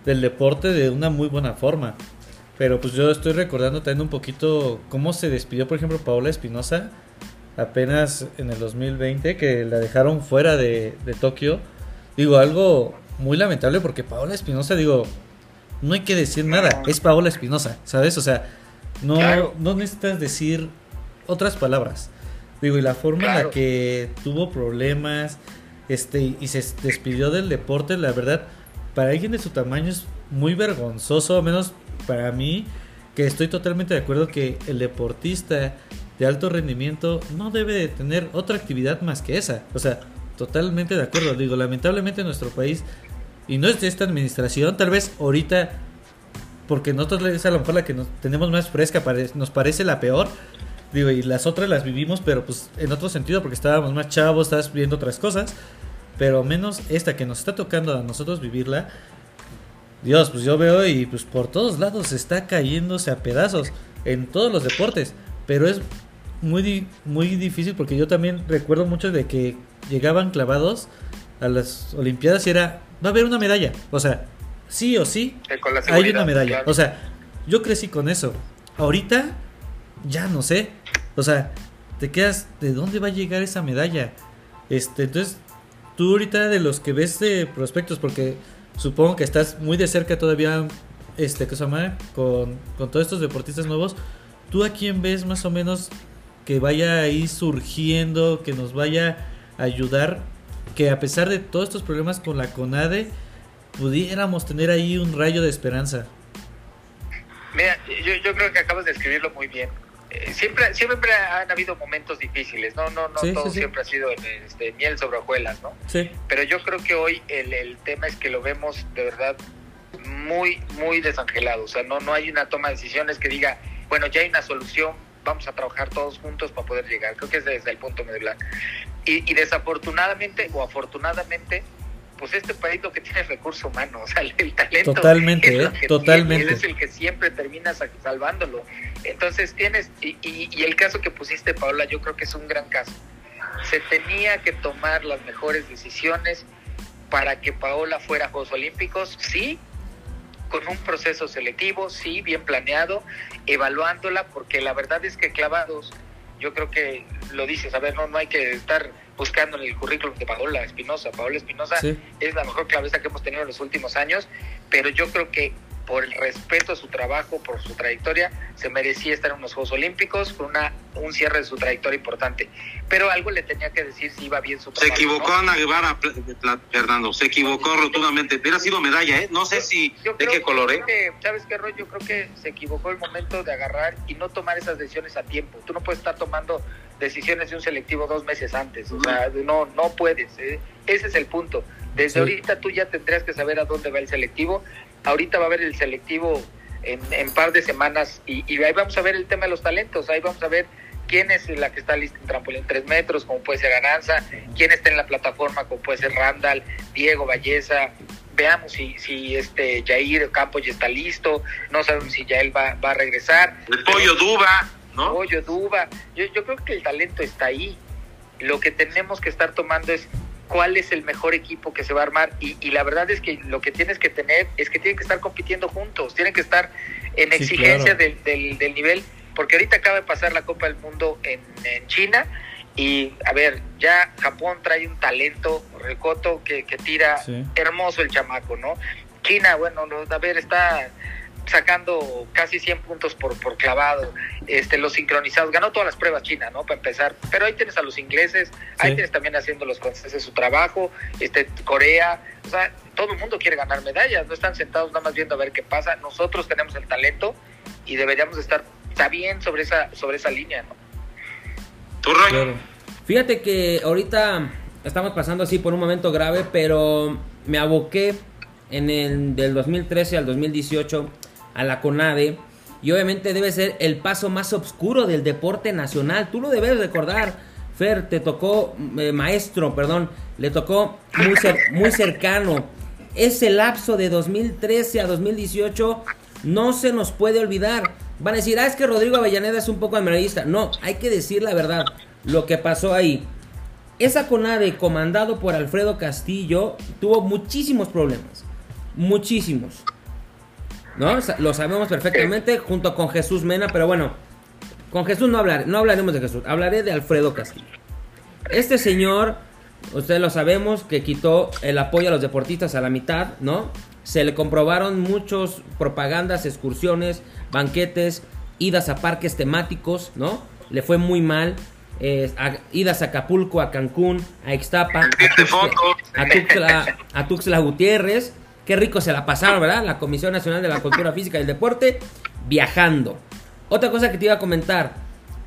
del deporte de una muy buena forma. Pero pues yo estoy recordando también un poquito cómo se despidió, por ejemplo, Paola Espinosa apenas en el 2020, que la dejaron fuera de, de Tokio. Digo, algo muy lamentable porque Paola Espinosa, digo, no hay que decir nada, es Paola Espinosa, ¿sabes? O sea, no, Claro. no necesitas decir otras palabras. Digo, y la forma en la que tuvo problemas este y se despidió del deporte, la verdad, para alguien de su tamaño es muy vergonzoso, al menos para mí, que estoy totalmente de acuerdo que el deportista de alto rendimiento no debe de tener otra actividad más que esa. O sea, totalmente de acuerdo. Digo, lamentablemente en nuestro país, y no es de esta administración, tal vez ahorita, porque nosotros es a lo mejor la que nos tenemos más fresca, nos parece la peor. Digo, y las otras las vivimos, pero pues en otro sentido, porque estábamos más chavos, estás viendo otras cosas. Pero menos esta que nos está tocando a nosotros vivirla. Dios, pues yo veo y pues por todos lados está cayéndose a pedazos en todos los deportes. Pero es muy, di- muy difícil porque yo también recuerdo mucho de que llegaban clavados a las Olimpiadas y era, va a haber una medalla. O sea, sí o sí, Eh, hay una medalla. claro. O sea, yo crecí con eso. Ahorita, ya no sé. O sea, te quedas, ¿de dónde va a llegar esa medalla? Este, entonces, tú ahorita de los que ves de prospectos, porque supongo que estás muy de cerca todavía, este, ¿qué se llama? Con, con todos estos deportistas nuevos, ¿tú a quién ves más o menos que vaya ahí surgiendo, que nos vaya a ayudar, que a pesar de todos estos problemas con la CONADE, pudiéramos tener ahí un rayo de esperanza. Mira, yo, yo creo que acabas de escribirlo muy bien. Eh, siempre siempre han habido momentos difíciles, no no no Sí, todo sí, sí. siempre ha sido este, miel sobre hojuelas, ¿no? Sí, Pero yo creo que hoy el, el tema es que lo vemos de verdad muy muy desangelado, o sea, no no hay una toma de decisiones que diga, bueno, ya hay una solución, vamos a trabajar todos juntos para poder llegar. Creo que es desde el punto medio blanco. Y, y desafortunadamente o afortunadamente pues este país lo que tiene es recurso humano, (laughs) o sea, el, talento. Totalmente, es ¿eh? Totalmente. tiene, es el que siempre termina sa- salvándolo. Entonces tienes, y, y- y el caso que pusiste, Paola, yo creo que es un gran caso. Se tenía que tomar las mejores decisiones para que Paola fuera a Juegos Olímpicos, sí, con un proceso selectivo, sí, bien planeado, evaluándola, porque la verdad es que clavados, yo creo que lo dices, a ver, no, no hay que estar buscando en el currículum de Paola Espinosa. Paola Espinosa sí. es la mejor claveza que hemos tenido en los últimos años, pero yo creo que por el respeto a su trabajo, por su trayectoria, se merecía estar en unos Juegos Olímpicos con una, un cierre de su trayectoria importante. Pero algo le tenía que decir si iba bien su Se trabajo. equivocó ¿no? Ana Guevara, Pla- Fernando. Se equivocó rotundamente. Hubiera sido medalla, ¿eh? No sé si Yo de qué color, ¿eh? que, ¿Sabes qué, Roy? Yo creo que se equivocó el momento de agarrar y no tomar esas decisiones a tiempo. Tú no puedes estar tomando decisiones de un selectivo dos meses antes. O sea, no, no puedes. ¿eh? Ese es el punto. Desde Sí. ahorita tú ya tendrías que saber a dónde va el selectivo. Ahorita va a haber el selectivo en, en par de semanas y, y ahí vamos a ver el tema de los talentos. Ahí vamos a ver quién es la que está lista en trampolín 3 metros, como puede ser Aranza, quién está en la plataforma, como puede ser Randall, Diego Valleza. Veamos si, si este Jair Campos ya está listo, no sabemos si ya él va, va a regresar. El pollo Duba, ¿no? Pollo, Duba. Yo, yo creo que el talento está ahí. Lo que tenemos que estar tomando es cuál es el mejor equipo que se va a armar. Y, y la verdad es que lo que tienes que tener es que tienen que estar compitiendo juntos, tienen que estar en Sí, exigencia claro. del, del, del nivel, porque ahorita acaba de pasar la Copa del Mundo en, en China. Y a ver, ya Japón trae un talento, Recoto, que, que tira Sí. hermoso el chamaco, ¿no? China, bueno, no, a ver, está sacando casi 100 puntos por, por clavado, este, los sincronizados, ganó todas las pruebas China, ¿no? Para empezar, pero ahí tienes a los ingleses, ahí Sí. tienes también haciendo los franceses su trabajo, este, Corea, o sea, todo el mundo quiere ganar medallas, no están sentados nada más viendo a ver qué pasa, nosotros tenemos el talento y deberíamos estar, bien sobre esa, sobre esa línea, ¿no? ¿Tú, Roy? Claro. Fíjate que ahorita estamos pasando así por un momento grave, pero me aboqué en el del 2013 al 2018 a la CONADE y obviamente debe ser el paso más oscuro del deporte nacional. Tú lo debes recordar, Fer, te tocó, eh, maestro, perdón, le tocó muy, cer- muy cercano. Ese lapso de 2013 a 2018 no se nos puede olvidar. Van a decir, ah, es que Rodrigo Avellaneda es un poco americanista. No, hay que decir la verdad, lo que pasó ahí. Esa CONADE, comandado por Alfredo Castillo, tuvo muchísimos problemas. Muchísimos. ¿No? Lo sabemos perfectamente, junto con Jesús Mena, pero bueno, con Jesús no, hablar, no hablaremos de Jesús, hablaré de Alfredo Castillo. Este señor, ustedes lo sabemos, que quitó el apoyo a los deportistas a la mitad, ¿no? Se le comprobaron muchos propagandas, excursiones, banquetes, idas a parques temáticos, ¿no? Le fue muy mal. eh, a- idas a Acapulco, a Cancún, a Ixtapa, a Tuxtla, a Tuxtla- a Tuxtla Gutiérrez. Qué rico se la pasaron, ¿verdad? La Comisión Nacional de la Cultura (laughs) Física y el Deporte viajando. Otra cosa que te iba a comentar,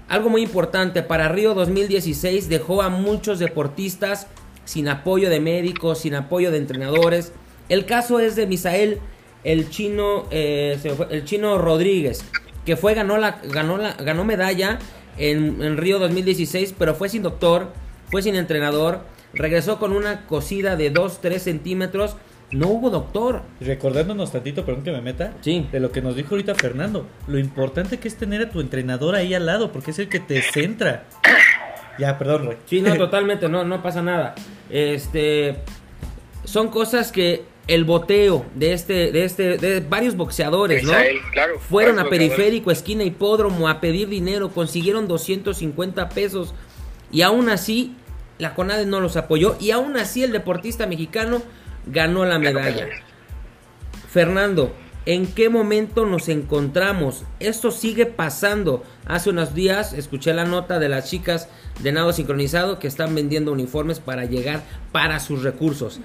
algo muy importante, para Río 2016 dejó a muchos deportistas sin apoyo de médicos, sin apoyo de entrenadores. El caso es de Misael, el chino, eh, el chino Rodríguez, que fue, ganó, la, ganó, la, ganó medalla en, en Río 2016, pero fue sin doctor, fue sin entrenador, regresó con una cosida de 2-3 centímetros, no hubo doctor. Recordándonos tantito, perdón que me meta, Sí. de lo que nos dijo ahorita Fernando, lo importante que es tener a tu entrenador ahí al lado, porque es el que te centra. (coughs) Ya, perdón, Roy. Sí, no, (laughs) totalmente, no, no pasa nada. Este son cosas que el boteo de este, de este, de varios boxeadores, ¿no? Claro, Fueron a periférico, esquina hipódromo a pedir dinero, consiguieron 250 pesos y aún así la CONADE no los apoyó y aún así el deportista mexicano ganó la medalla. Fernando, ¿en qué momento nos encontramos? Esto sigue pasando. Hace unos días escuché la nota de las chicas de nado sincronizado que están vendiendo uniformes para llegar para sus recursos.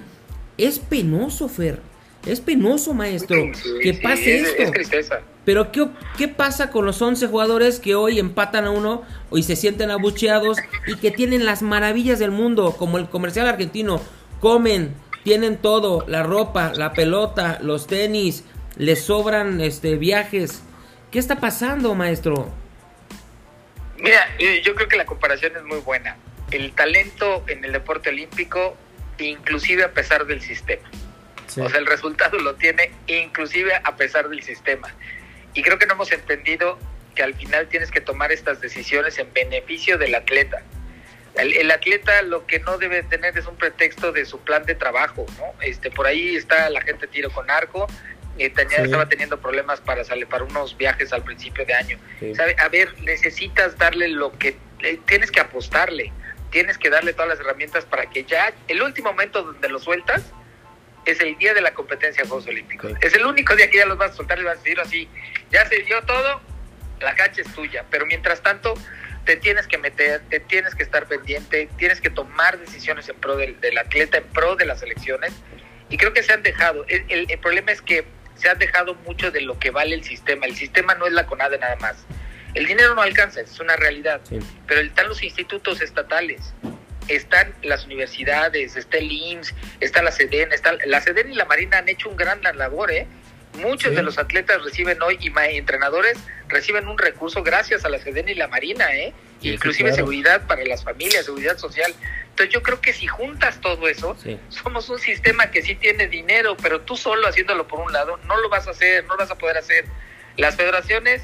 Es penoso, Fer. Es penoso, maestro, Sí, que sí, pase es- esto. Es tristeza. Pero ¿qué, ¿qué pasa con los 11 jugadores que hoy empatan a uno y se sienten abucheados y que tienen las maravillas del mundo, como el comercial argentino? Comen, tienen todo, la ropa, la pelota, los tenis, les sobran este viajes. ¿Qué está pasando, maestro? Mira, yo creo que la comparación es muy buena. El talento en el deporte olímpico, inclusive a pesar del sistema. Sí. O sea, el resultado lo tiene inclusive a pesar del sistema. Y creo que no hemos entendido que al final tienes que tomar estas decisiones en beneficio del atleta. El, el atleta lo que no debe tener es un pretexto de su plan de trabajo, ¿no? Este, por ahí está la gente tiro con arco, eh, tenía- Sí. estaba teniendo problemas para salir para unos viajes al principio de año. Sí. ¿Sabe? A ver, necesitas darle lo que eh, tienes que apostarle, tienes que darle todas las herramientas para que ya el último momento donde lo sueltas es el día de la competencia de Juegos Olímpicos. Sí. Es el único día que ya los vas a soltar y vas a decir así, ya se dio todo, la cancha es tuya, pero mientras tanto te tienes que meter, te tienes que estar pendiente, tienes que tomar decisiones en pro del, del atleta, en pro de las elecciones, y creo que se han dejado. El, el- el problema es que se han dejado mucho de lo que vale el sistema. El sistema no es la CONADE nada más. El dinero no alcanza, es una realidad. Sí. Pero están los institutos estatales, están las universidades, está el IMSS, está la SEDEN, está, la SEDEN y la Marina han hecho un gran labor, ¿eh? Muchos Sí. de los atletas reciben hoy y entrenadores reciben un recurso gracias a la SEDEN y la Marina, ¿eh? Sí, Inclusive claro. seguridad para las familias, seguridad social. Entonces yo creo que si juntas todo eso, Sí. somos un sistema que sí tiene dinero, pero tú solo haciéndolo por un lado no lo vas a hacer, no lo vas a poder hacer. Las federaciones,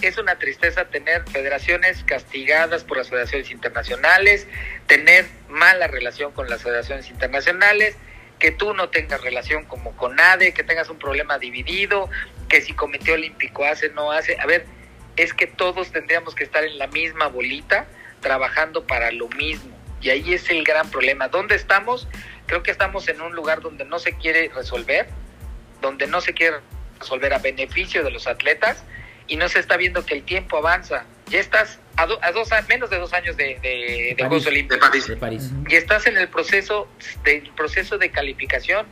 es una tristeza tener federaciones castigadas por las federaciones internacionales, tener mala relación con las federaciones internacionales, que tú no tengas relación como con nadie, que tengas un problema dividido, que si Comité Olímpico hace, no hace. A ver, es que todos tendríamos que estar en la misma bolita, trabajando para lo mismo. Y ahí es el gran problema. ¿Dónde estamos? Creo que estamos en un lugar donde no se quiere resolver, donde no se quiere resolver a beneficio de los atletas y no se está viendo que el tiempo avanza. Ya estás a, do- a dos a- menos de dos años de, de, de París. Juegos de Olímpicos París. De París. y estás en el proceso del proceso de calificación.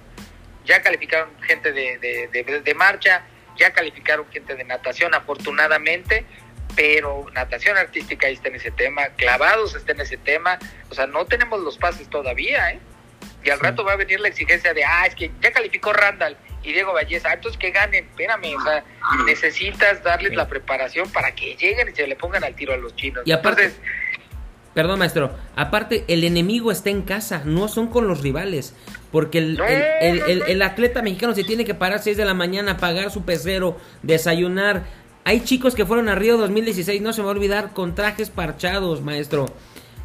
Ya calificaron gente de, de, de- de marcha, ya calificaron gente de natación, afortunadamente, pero natación artística ahí está en ese tema, clavados está en ese tema, o sea, no tenemos los pases todavía, ¿eh? Y al Sí. rato va a venir la exigencia de, ah, es que ya calificó Randall y Diego Valleza, ah, entonces que ganen, espérame, o sea, necesitas darles Sí. la preparación para que lleguen y se le pongan al tiro a los chinos. Y aparte- Entonces, Perdón, maestro. Aparte, el enemigo está en casa, no son con los rivales. Porque el atleta mexicano se tiene que parar 6 de la mañana, pagar su pecero, desayunar. Hay chicos que fueron a Río 2016, no se me va a olvidar, con trajes parchados, maestro.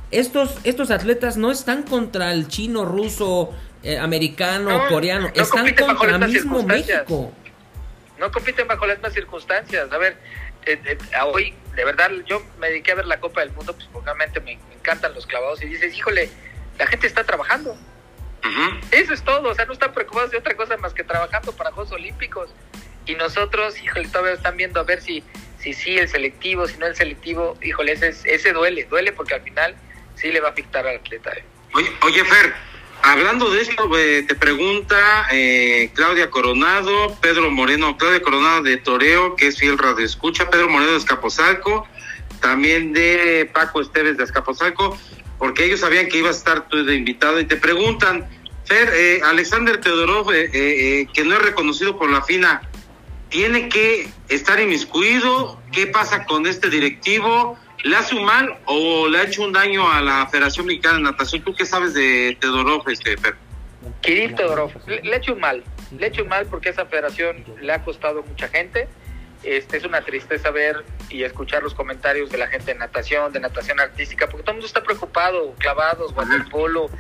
Estos, estos atletas no están contra el chino, ruso, eh, americano, No, coreano. no están compiten bajo contra las mismas mismo circunstancias. México. no compiten bajo las mismas circunstancias. A ver, eh, eh, a hoy, de verdad, yo me dediqué a ver la Copa del Mundo, pues porque realmente me, me encantan los clavados y dices, híjole, la gente está trabajando. Eso es todo, o sea, no están preocupados de otra cosa más que trabajando para Juegos Olímpicos. Y nosotros, híjole, todavía están viendo a ver si si sí el selectivo, si no el selectivo, híjole, ese, es- ese duele, duele porque al final sí le va a afectar al atleta. eh. Oye, oye, Fer, hablando de esto, eh, te pregunta eh, Claudia Coronado, Pedro Moreno, Claudia Coronado de Toreo, que es fiel radio escucha, Pedro Moreno de Escaposalco, también de Paco Esteves de Escaposalco, porque ellos sabían que ibas a estar tú de invitado y te preguntan, Fer, eh, Alexander Teodorov, eh, eh, que no es reconocido por la FINA, ¿tiene que estar inmiscuido? ¿Qué pasa con este directivo? ¿Le hace un mal o le ha hecho un daño a la Federación Mexicana de Natación? ¿Tú qué sabes de Teodorov, este, Fer? Kirill le, le ha hecho un mal, le ha hecho un mal porque esa federación le ha costado mucha gente. Este, es una tristeza ver y escuchar los comentarios de la gente de natación, de natación artística, porque todo el mundo está preocupado, clavados, waterpolo,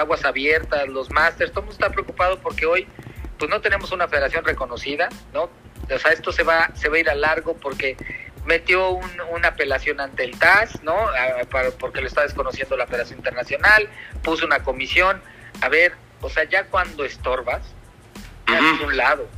aguas abiertas, los masters, todo el mundo está preocupado porque hoy pues no tenemos una federación reconocida, ¿no? O sea, esto se va, se va a ir a largo porque metió un- una apelación ante el TAS, ¿no? A- para- porque lo está desconociendo la Federación Internacional, puso una comisión. A ver, o sea, ya cuando estorbas, te haces un lado,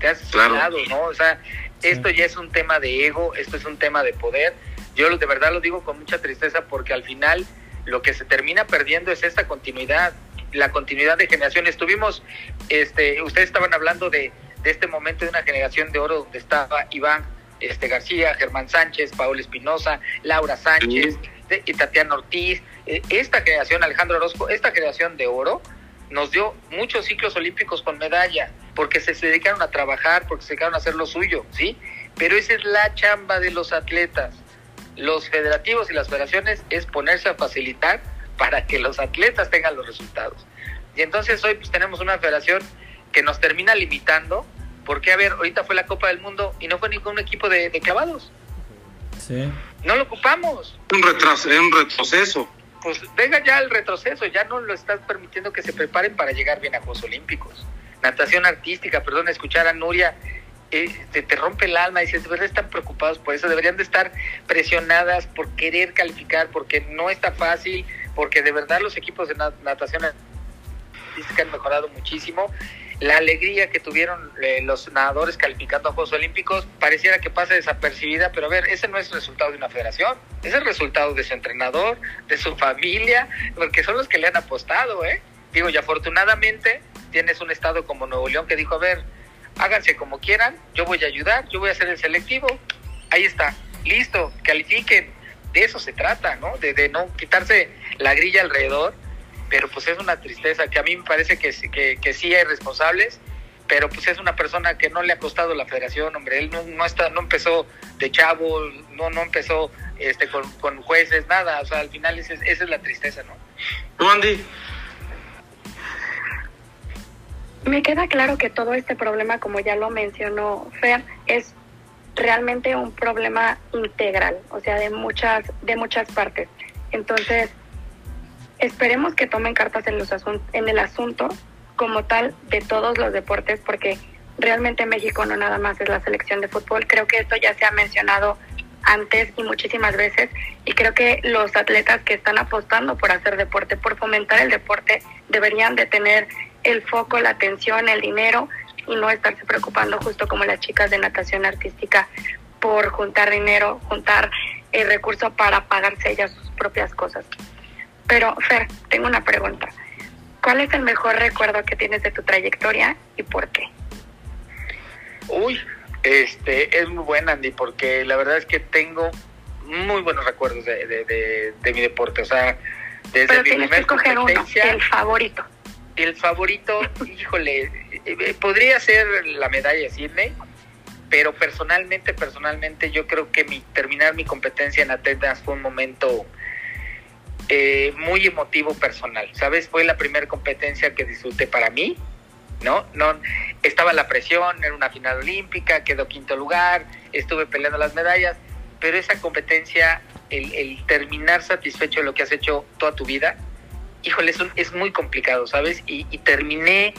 te haces Claro. un lado, ¿no? O sea, esto ya es un tema de ego, esto es un tema de poder. Yo lo- de verdad lo digo con mucha tristeza porque al final lo que se termina perdiendo es esta continuidad. la continuidad de generaciones. Tuvimos, este, ustedes estaban hablando de, de este momento de una generación de oro donde estaba Iván este, García, Germán Sánchez, Paul Espinosa, Laura Sánchez y Tatiana Ortiz. Eh, Esta generación, Alejandro Orozco, esta generación de oro nos dio muchos ciclos olímpicos con medalla, porque se, se dedicaron a trabajar, porque se dedicaron a hacer lo suyo, ¿sí? Pero esa es la chamba de los atletas. Los federativos y las federaciones es ponerse a facilitar para que los atletas tengan los resultados. Y entonces hoy pues, tenemos una federación que nos termina limitando, porque a ver, ahorita fue la Copa del Mundo y no fue ningún equipo de, de clavados. Sí. No lo ocupamos. Un, retras, un retroceso. Pues venga ya el retroceso, ya no lo estás permitiendo que se preparen para llegar bien a Juegos Olímpicos. Natación artística, perdón, escuchar a Nuria eh, te, te rompe el alma, dices, de verdad están preocupados por eso, deberían de estar presionadas por querer calificar, porque no está fácil, porque de verdad los equipos de na- natación artística han mejorado muchísimo. La alegría que tuvieron eh, los nadadores calificando a Juegos Olímpicos pareciera que pasa desapercibida, pero a ver, ese no es el resultado de una federación, es el resultado de su entrenador, de su familia, porque son los que le han apostado, ¿eh? Digo, y afortunadamente tienes un estado como Nuevo León que dijo, a ver, háganse como quieran, yo voy a ayudar, yo voy a hacer el selectivo, ahí está, listo, califiquen, de eso se trata, ¿no? De, de no quitarse la grilla alrededor, pero pues es una tristeza, que a mí me parece que, sí- que, que sí hay responsables, pero pues es una persona que no le ha costado la federación, hombre, él no, no está, no empezó de chavo, no, no empezó este con, con jueces, nada, o sea, al final ese es- esa es la tristeza, ¿no? ¿Tú, Andy? Me queda claro que todo este problema, como ya lo mencionó Fer, es realmente un problema integral, o sea, de muchas, de muchas partes. Entonces, esperemos que tomen cartas en, los en el asunto como tal de todos los deportes, porque realmente México no nada más es la selección de fútbol. Creo que esto ya se ha mencionado antes y muchísimas veces, y creo que los atletas que están apostando por hacer deporte, por fomentar el deporte, deberían de tener el foco, la atención, el dinero y no estarse preocupando justo como las chicas de natación artística por juntar dinero, juntar el recurso para pagarse ellas sus propias cosas. Pero Fer, tengo una pregunta. ¿Cuál es el mejor recuerdo que tienes de tu trayectoria y por qué? Uy, este, es muy buena, Andy, porque la verdad es que tengo muy buenos recuerdos de, de, de- de mi deporte. O sea, desde Pero mi tienes que primer escoger uno, el favorito. el favorito, (laughs) híjole, eh, eh, podría ser la medalla de Sydney, pero personalmente, personalmente, yo creo que mi terminar mi competencia en Atenas fue un momento eh, muy emotivo personal, ¿sabes? Fue la primera competencia que disfruté para mí, ¿no? no Estaba la presión, era una final olímpica, quedó quinto lugar, estuve peleando las medallas, pero esa competencia, el, terminar satisfecho de lo que has hecho toda tu vida, híjole, es, un- es muy complicado, ¿sabes? Y, y terminé,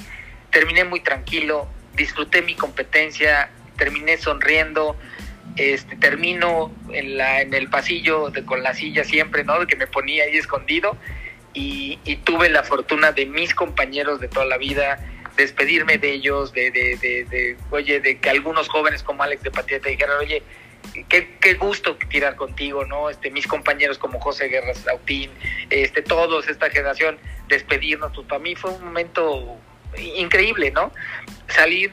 terminé muy tranquilo, disfruté mi competencia, terminé sonriendo, este, termino en, la, en el pasillo de, con la silla siempre, ¿no? Que me ponía ahí escondido y, tuve la fortuna de mis compañeros de toda la vida, despedirme de ellos, de, de, de, oye, de que algunos jóvenes como Alex de Patía te dijeran, oye, qué, qué gusto tirar contigo, ¿no? Este, mis compañeros como José Guerra Sautín, este, todos, esta generación, despedirnos, pues para mí fue un momento increíble, ¿no? Salir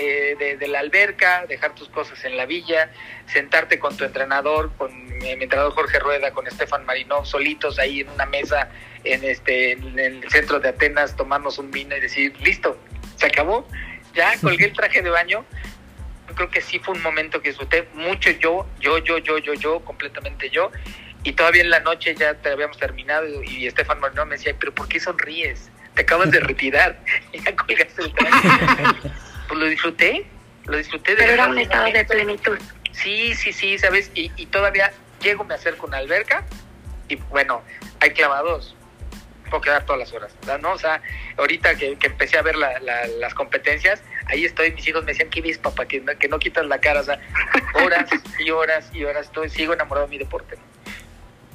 eh, de, de, la alberca, dejar tus cosas en la villa, sentarte con tu entrenador, con mi, mi entrenador Jorge Rueda, con Estefan Marinov, solitos ahí en una mesa en este en el centro de Atenas, tomarnos un vino y decir, listo, se acabó, ya (laughs) colgué el traje de baño. Creo que sí fue un momento que disfruté mucho yo, yo, yo, yo, yo, yo, completamente yo. Y todavía en la noche ya te habíamos terminado y Estefan Marinov me decía, pero ¿por qué sonríes? Te acabas de (laughs) retirar (laughs) ya colgaste el traje pues lo disfruté, lo disfruté. De Pero era un estado de plenitud. Sí, sí, sí, ¿sabes? Y, y, todavía llego, me acerco a una alberca y bueno, hay clavados, puedo quedar todas las horas, ¿no? O sea, ahorita que, que empecé a ver la, la, las competencias, ahí estoy, mis hijos me decían, ¿qué ves, papá? Que no, que no quitas la cara, o sea, horas y horas y horas, estoy, sigo enamorado de mi deporte.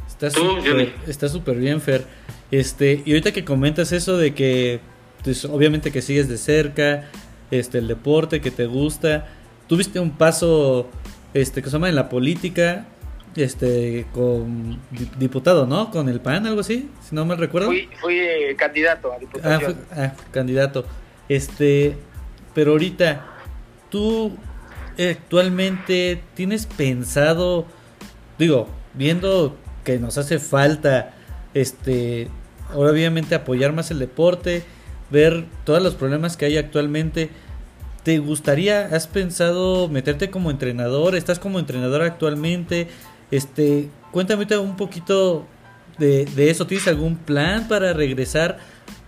Está súper está súper bien, Fer. Este, y ahorita que comentas eso de que, pues, obviamente que sigues de cerca, este el deporte que te gusta tuviste un paso este que se llama en la política este con di- diputado, ¿no? Con el PAN, algo así, si no me recuerdo. Fui, fui eh, candidato a Ah, diputación. fue- ah, candidato. Este, pero ahorita, tú eh, actualmente tienes pensado, digo, viendo que nos hace falta, este, ahora obviamente apoyar más el deporte, ver todos los problemas que hay actualmente. ¿Te gustaría, has pensado meterte como entrenador? ¿Estás como entrenador actualmente? Este, cuéntame un poquito de, de eso. ¿Tienes algún plan para regresar?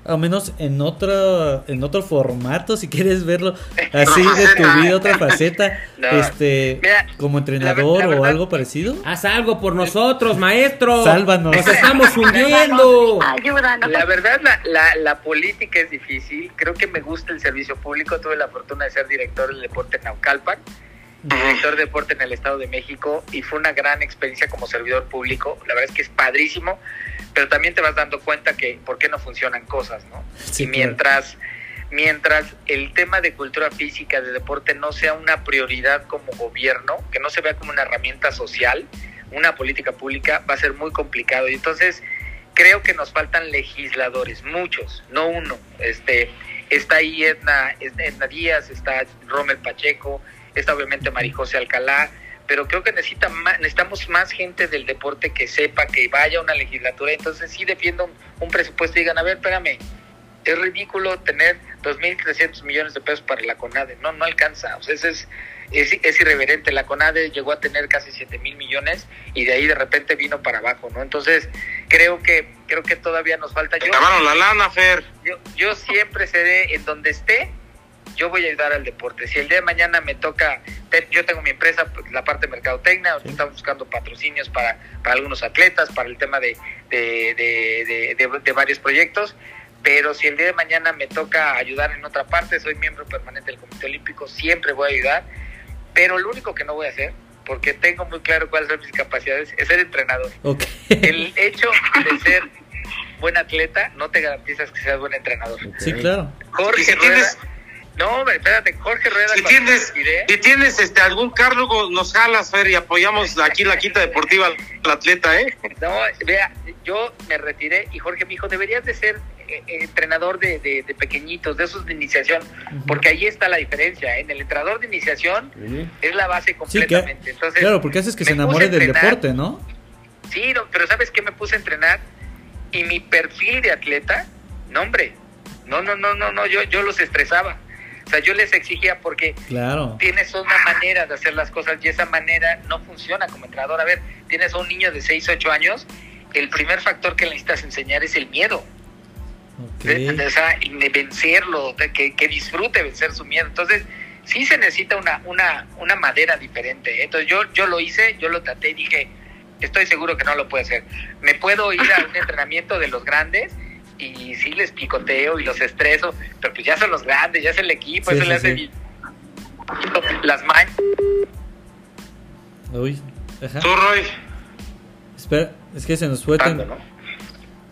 Al menos en otro, en otro formato, si quieres verlo (laughs) así de tu vida, otra faceta, (laughs) No. este, Mira, como entrenador la o verdad- algo parecido. Haz algo por nosotros, maestro. Sálvanos. Nos estamos (laughs) hundiendo. Ayúdanos. La verdad, la, la, la política es difícil. Creo que me gusta el servicio público. Tuve la fortuna de ser director del deporte en Naucalpan, director de deporte en el Estado de México, y fue una gran experiencia como servidor público. La verdad es que es padrísimo, pero también te vas dando cuenta que por qué no funcionan cosas, ¿no? Sí, y claro. mientras, mientras el tema de cultura física, de deporte, no sea una prioridad como gobierno, que no se vea como una herramienta social, una política pública, va a ser muy complicado. Y entonces creo que nos faltan legisladores, muchos, no uno. Este, está ahí Edna, Edna Díaz, está Rommel Pacheco, está obviamente Marijose Alcalá, pero creo que necesita más, necesitamos más gente del deporte que sepa, que vaya a una legislatura. Entonces sí defiendo un, un presupuesto y digan, a ver, espérame, es ridículo tener 2.300 millones de pesos para la CONADE. No, no alcanza. O sea, eso es, es, es irreverente. La CONADE llegó a tener casi 7 mil millones y de ahí de repente vino para abajo, ¿no? Entonces, creo que creo que todavía nos falta. Yo, la lana, Fer. yo, yo siempre seré en donde esté, yo voy a ayudar al deporte. Si el día de mañana me toca, te- yo tengo mi empresa, pues, la parte de mercadotecnia, estamos buscando patrocinios para, para algunos atletas, para el tema de, de, de, de- de- de varios proyectos. Pero si el día de mañana me toca ayudar en otra parte, soy miembro permanente del Comité Olímpico, siempre voy a ayudar. Pero lo único que no voy a hacer, porque tengo muy claro cuáles son mis capacidades, es ser entrenador Ok. el hecho de ser buen atleta no te garantizas que seas buen entrenador. Sí, claro. Jorge si Rueda. No, espérate, Jorge Rueda. Si tienes, si tienes este algún cargo, nos jalas, Fer, y apoyamos aquí la quinta deportiva al atleta, ¿eh? No, vea, yo me retiré y Jorge me dijo, deberías de ser eh, eh, entrenador de, de- de pequeñitos, de esos de iniciación, porque ahí está la diferencia. ¿eh? En el entrenador de iniciación es la base Sí, que, completamente. Entonces, claro, porque haces que se enamore del deporte, ¿no? Sí, no, pero ¿sabes qué me puse a entrenar? Y mi perfil de atleta, no hombre, no, no, no, no, no, yo, yo los estresaba. O sea, yo les exigía porque Claro. tienes una manera de hacer las cosas y esa manera no funciona como entrenador. A ver, tienes a un niño de 6, 8 años, el primer factor que le necesitas enseñar es el miedo. De, de- o Ok. sea, y de vencerlo, de que, que disfrute vencer su miedo. Entonces, sí se necesita una, una, una madera diferente. ¿eh? Entonces, yo, yo lo hice, yo lo traté y dije, estoy seguro que no lo puedo hacer. Me puedo ir a un entrenamiento de los grandes y sí les picoteo y los estreso, pero pues ya son los grandes, ya es el equipo, Sí, eso sí, le hace sí. las mañas. Uy. Ajá. Tú, Roy. Espera, es que se nos fue tan- ¿no?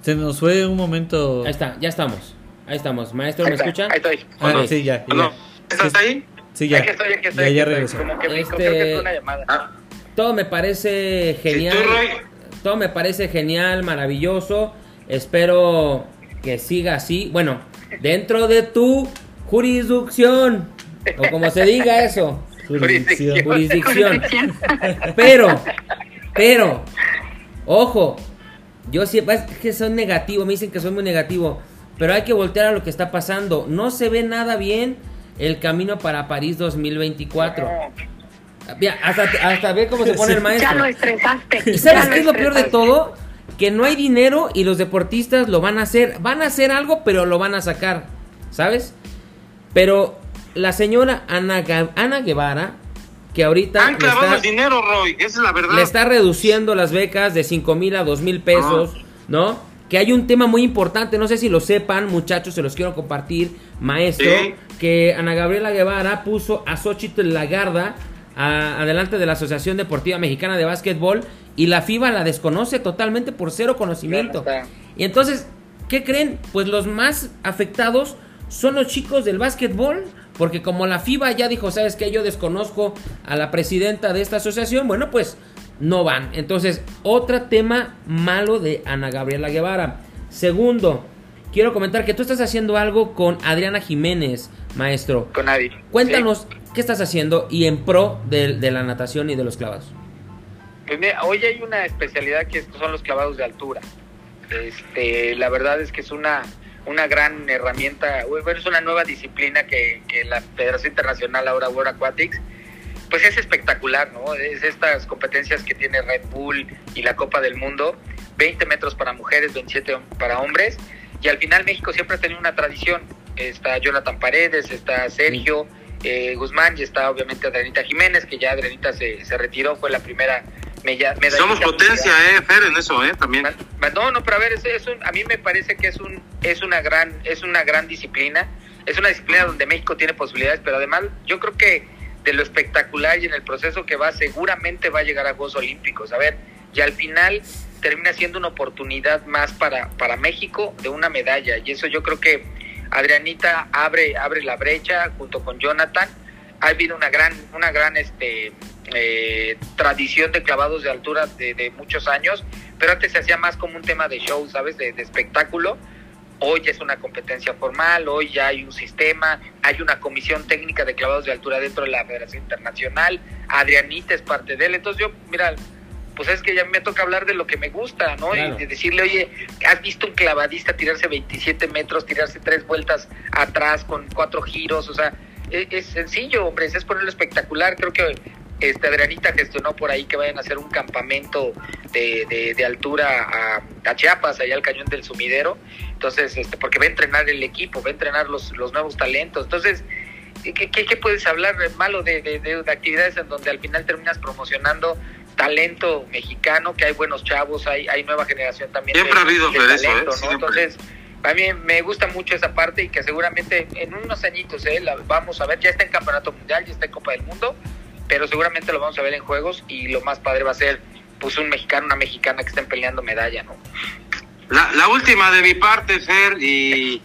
Se nos fue un momento. Ahí está, ya estamos. Ahí estamos. Maestro, Ahí ¿me está, escucha? Ahí estoy. Ah, sí, ya. ya. ¿No? ¿Estás ahí? Sí, ya. Aquí estoy, aquí estoy. ya, ya regresó. Como que me- Este- creo que fue una llamada. Ah, Todo me parece genial. ¿Y tú, Roy? Todo me parece genial, maravilloso. Espero que siga así. Bueno, dentro de tu jurisdicción. O como se diga eso. Jurisdicción. Jurisdicción. Pero, pero, ojo, yo siempre, es que soy negativo, me dicen que soy muy negativo, pero hay que voltear a lo que está pasando. No se ve nada bien el camino para París 2024. No. Mira, hasta, hasta ve cómo se pone el maestro. Ya lo estresaste. ¿Y sabes ya qué es lo peor de todo? Que no hay dinero y los deportistas lo van a hacer. Van a hacer algo, pero lo van a sacar. ¿Sabes? Pero la señora Ana, Ana Guevara, que ahorita Han le clavado está, el dinero, Roy. Esa es la verdad. le está reduciendo las becas de 5 mil a 2 mil pesos, Ah. ¿no? Que hay un tema muy importante, no sé si lo sepan, muchachos, se los quiero compartir, maestro, Sí. que Ana Gabriela Guevara puso a Xochitl Lagarda a- adelante de la Asociación Deportiva Mexicana de Básquetbol y la FIBA la desconoce totalmente por cero conocimiento. Y entonces, ¿qué creen? Pues los más afectados son los chicos del básquetbol, porque como la FIBA ya dijo, ¿sabes qué? Yo desconozco a la presidenta de esta asociación, bueno, pues no van. Entonces, otro tema malo de Ana Gabriela Guevara. Segundo, quiero comentar que tú estás haciendo algo con Adriana Jiménez, maestro. Con Adi. Cuéntanos qué estás haciendo y en pro de, de la natación y de los clavados. Pues mira, hoy hay una especialidad que son los clavados de altura. Este, la verdad es que es una, una gran herramienta, bueno, es una nueva disciplina que, que la Federación Internacional ahora World Aquatics, pues es espectacular, ¿no? Es estas competencias que tiene Red Bull y la Copa del Mundo, 20 metros para mujeres, 27 para hombres, y al final México siempre ha tenido una tradición. Está Jonathan Paredes, está Sergio eh, Guzmán y está obviamente Adrianita Jiménez, que ya Adrianita se, se retiró, fue la primera medalla. Somos potencia, eh, Fer, en eso, eh, también. No, no, pero a ver, es, es un, a mí me parece que es un, es una gran, es una gran disciplina, es una disciplina donde México tiene posibilidades, pero además yo creo que de lo espectacular y en el proceso que va, seguramente va a llegar a Juegos Olímpicos. A ver, y al final termina siendo una oportunidad más para, para México de una medalla, y eso yo creo que Adrianita abre, abre la brecha junto con Jonathan. Ha habido una gran, una gran este, eh, tradición de clavados de altura de, muchos años, pero antes se hacía más como un tema de show, ¿sabes? De, de, espectáculo. Hoy es una competencia formal, hoy ya hay un sistema, hay una comisión técnica de clavados de altura dentro de la Federación Internacional. Adrianita es parte de él. Entonces yo, mira, pues es que ya me toca hablar de lo que me gusta, ¿no? Claro. Y de decirle, oye, ¿has visto un clavadista tirarse 27 metros, tirarse tres vueltas atrás con cuatro giros? O sea, es, es sencillo, hombre, es ponerlo espectacular. Creo que este Adrianita gestionó por ahí que vayan a hacer un campamento de, de, de altura a, a, Chiapas, allá al cañón del sumidero. Entonces, este, porque va a entrenar el equipo, va a entrenar los, los nuevos talentos. Entonces, ¿qué, qué, qué puedes hablar malo de, de, de, actividades en donde al final terminas promocionando talento mexicano, que hay buenos chavos, hay, hay nueva generación también. Siempre de, ha habido de talento, eso, ¿no? Entonces, a mí me gusta mucho esa parte y que seguramente en unos añitos eh, la vamos a ver, ya está en Campeonato Mundial, ya está en Copa del Mundo, pero seguramente lo vamos a ver en juegos y lo más padre va a ser pues un mexicano, una mexicana que estén peleando medalla, ¿no? La, la última de mi parte, Fer, y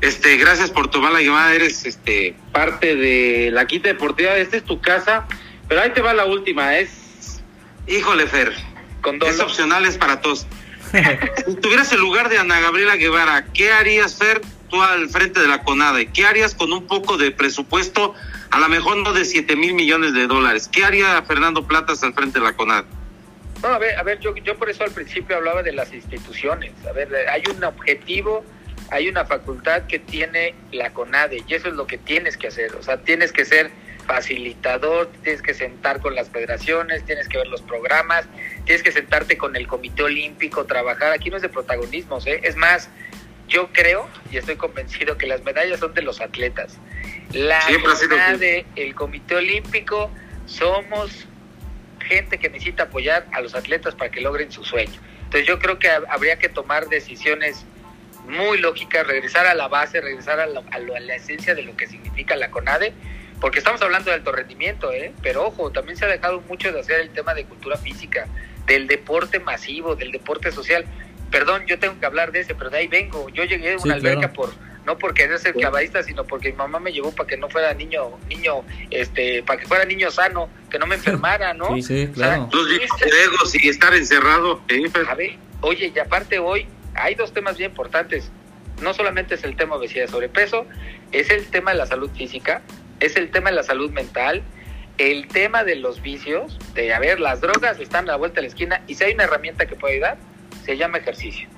este, gracias por tomar la llamada, eres este parte de la quinta deportiva, esta es tu casa, pero ahí te va la última, es, híjole, Fer, Con es opcional, es para todos. (laughs) si tuvieras el lugar de Ana Gabriela Guevara, ¿qué harías, Fer, tú al frente de la CONADE? ¿Qué harías con un poco de presupuesto, a lo mejor no de 7 mil millones de dólares? ¿Qué haría Fernando Platas al frente de la CONADE? No, a ver, a ver, yo, yo por eso al principio hablaba de las instituciones. A ver, hay un objetivo, hay una facultad que tiene la CONADE y eso es lo que tienes que hacer. O sea, tienes que ser facilitador, tienes que sentar con las federaciones, tienes que ver los programas, tienes que sentarte con el Comité Olímpico, trabajar. Aquí no es de protagonismos, ¿eh? Es más, yo creo y estoy convencido que las medallas son de los atletas. La CONADE, el Comité Olímpico, somos gente que necesita apoyar a los atletas para que logren su sueño. Entonces yo creo que habría que tomar decisiones muy lógicas, regresar a la base, regresar a la, a la, a la esencia de lo que significa la CONADE, porque estamos hablando de alto rendimiento, ¿eh? pero ojo, también se ha dejado mucho de hacer el tema de cultura física, del deporte masivo, del deporte social. Perdón, yo tengo que hablar de ese, pero de ahí vengo. Yo llegué a una sí, alberca claro. por no por querer ser clavadista, sino porque mi mamá me llevó para que no fuera niño, niño, este, para que fuera niño sano, que no me (laughs) enfermara, ¿no? Sí, sí, claro. Los videojuegos y estar encerrado. ¿eh? A ver, oye, y aparte hoy hay dos temas bien importantes. No solamente es el tema de obesidad y sobrepeso, es el tema de la salud física, es el tema de la salud mental, el tema de los vicios, de, a ver, las drogas están a la vuelta de la esquina y si hay una herramienta que puede ayudar, se llama ejercicio.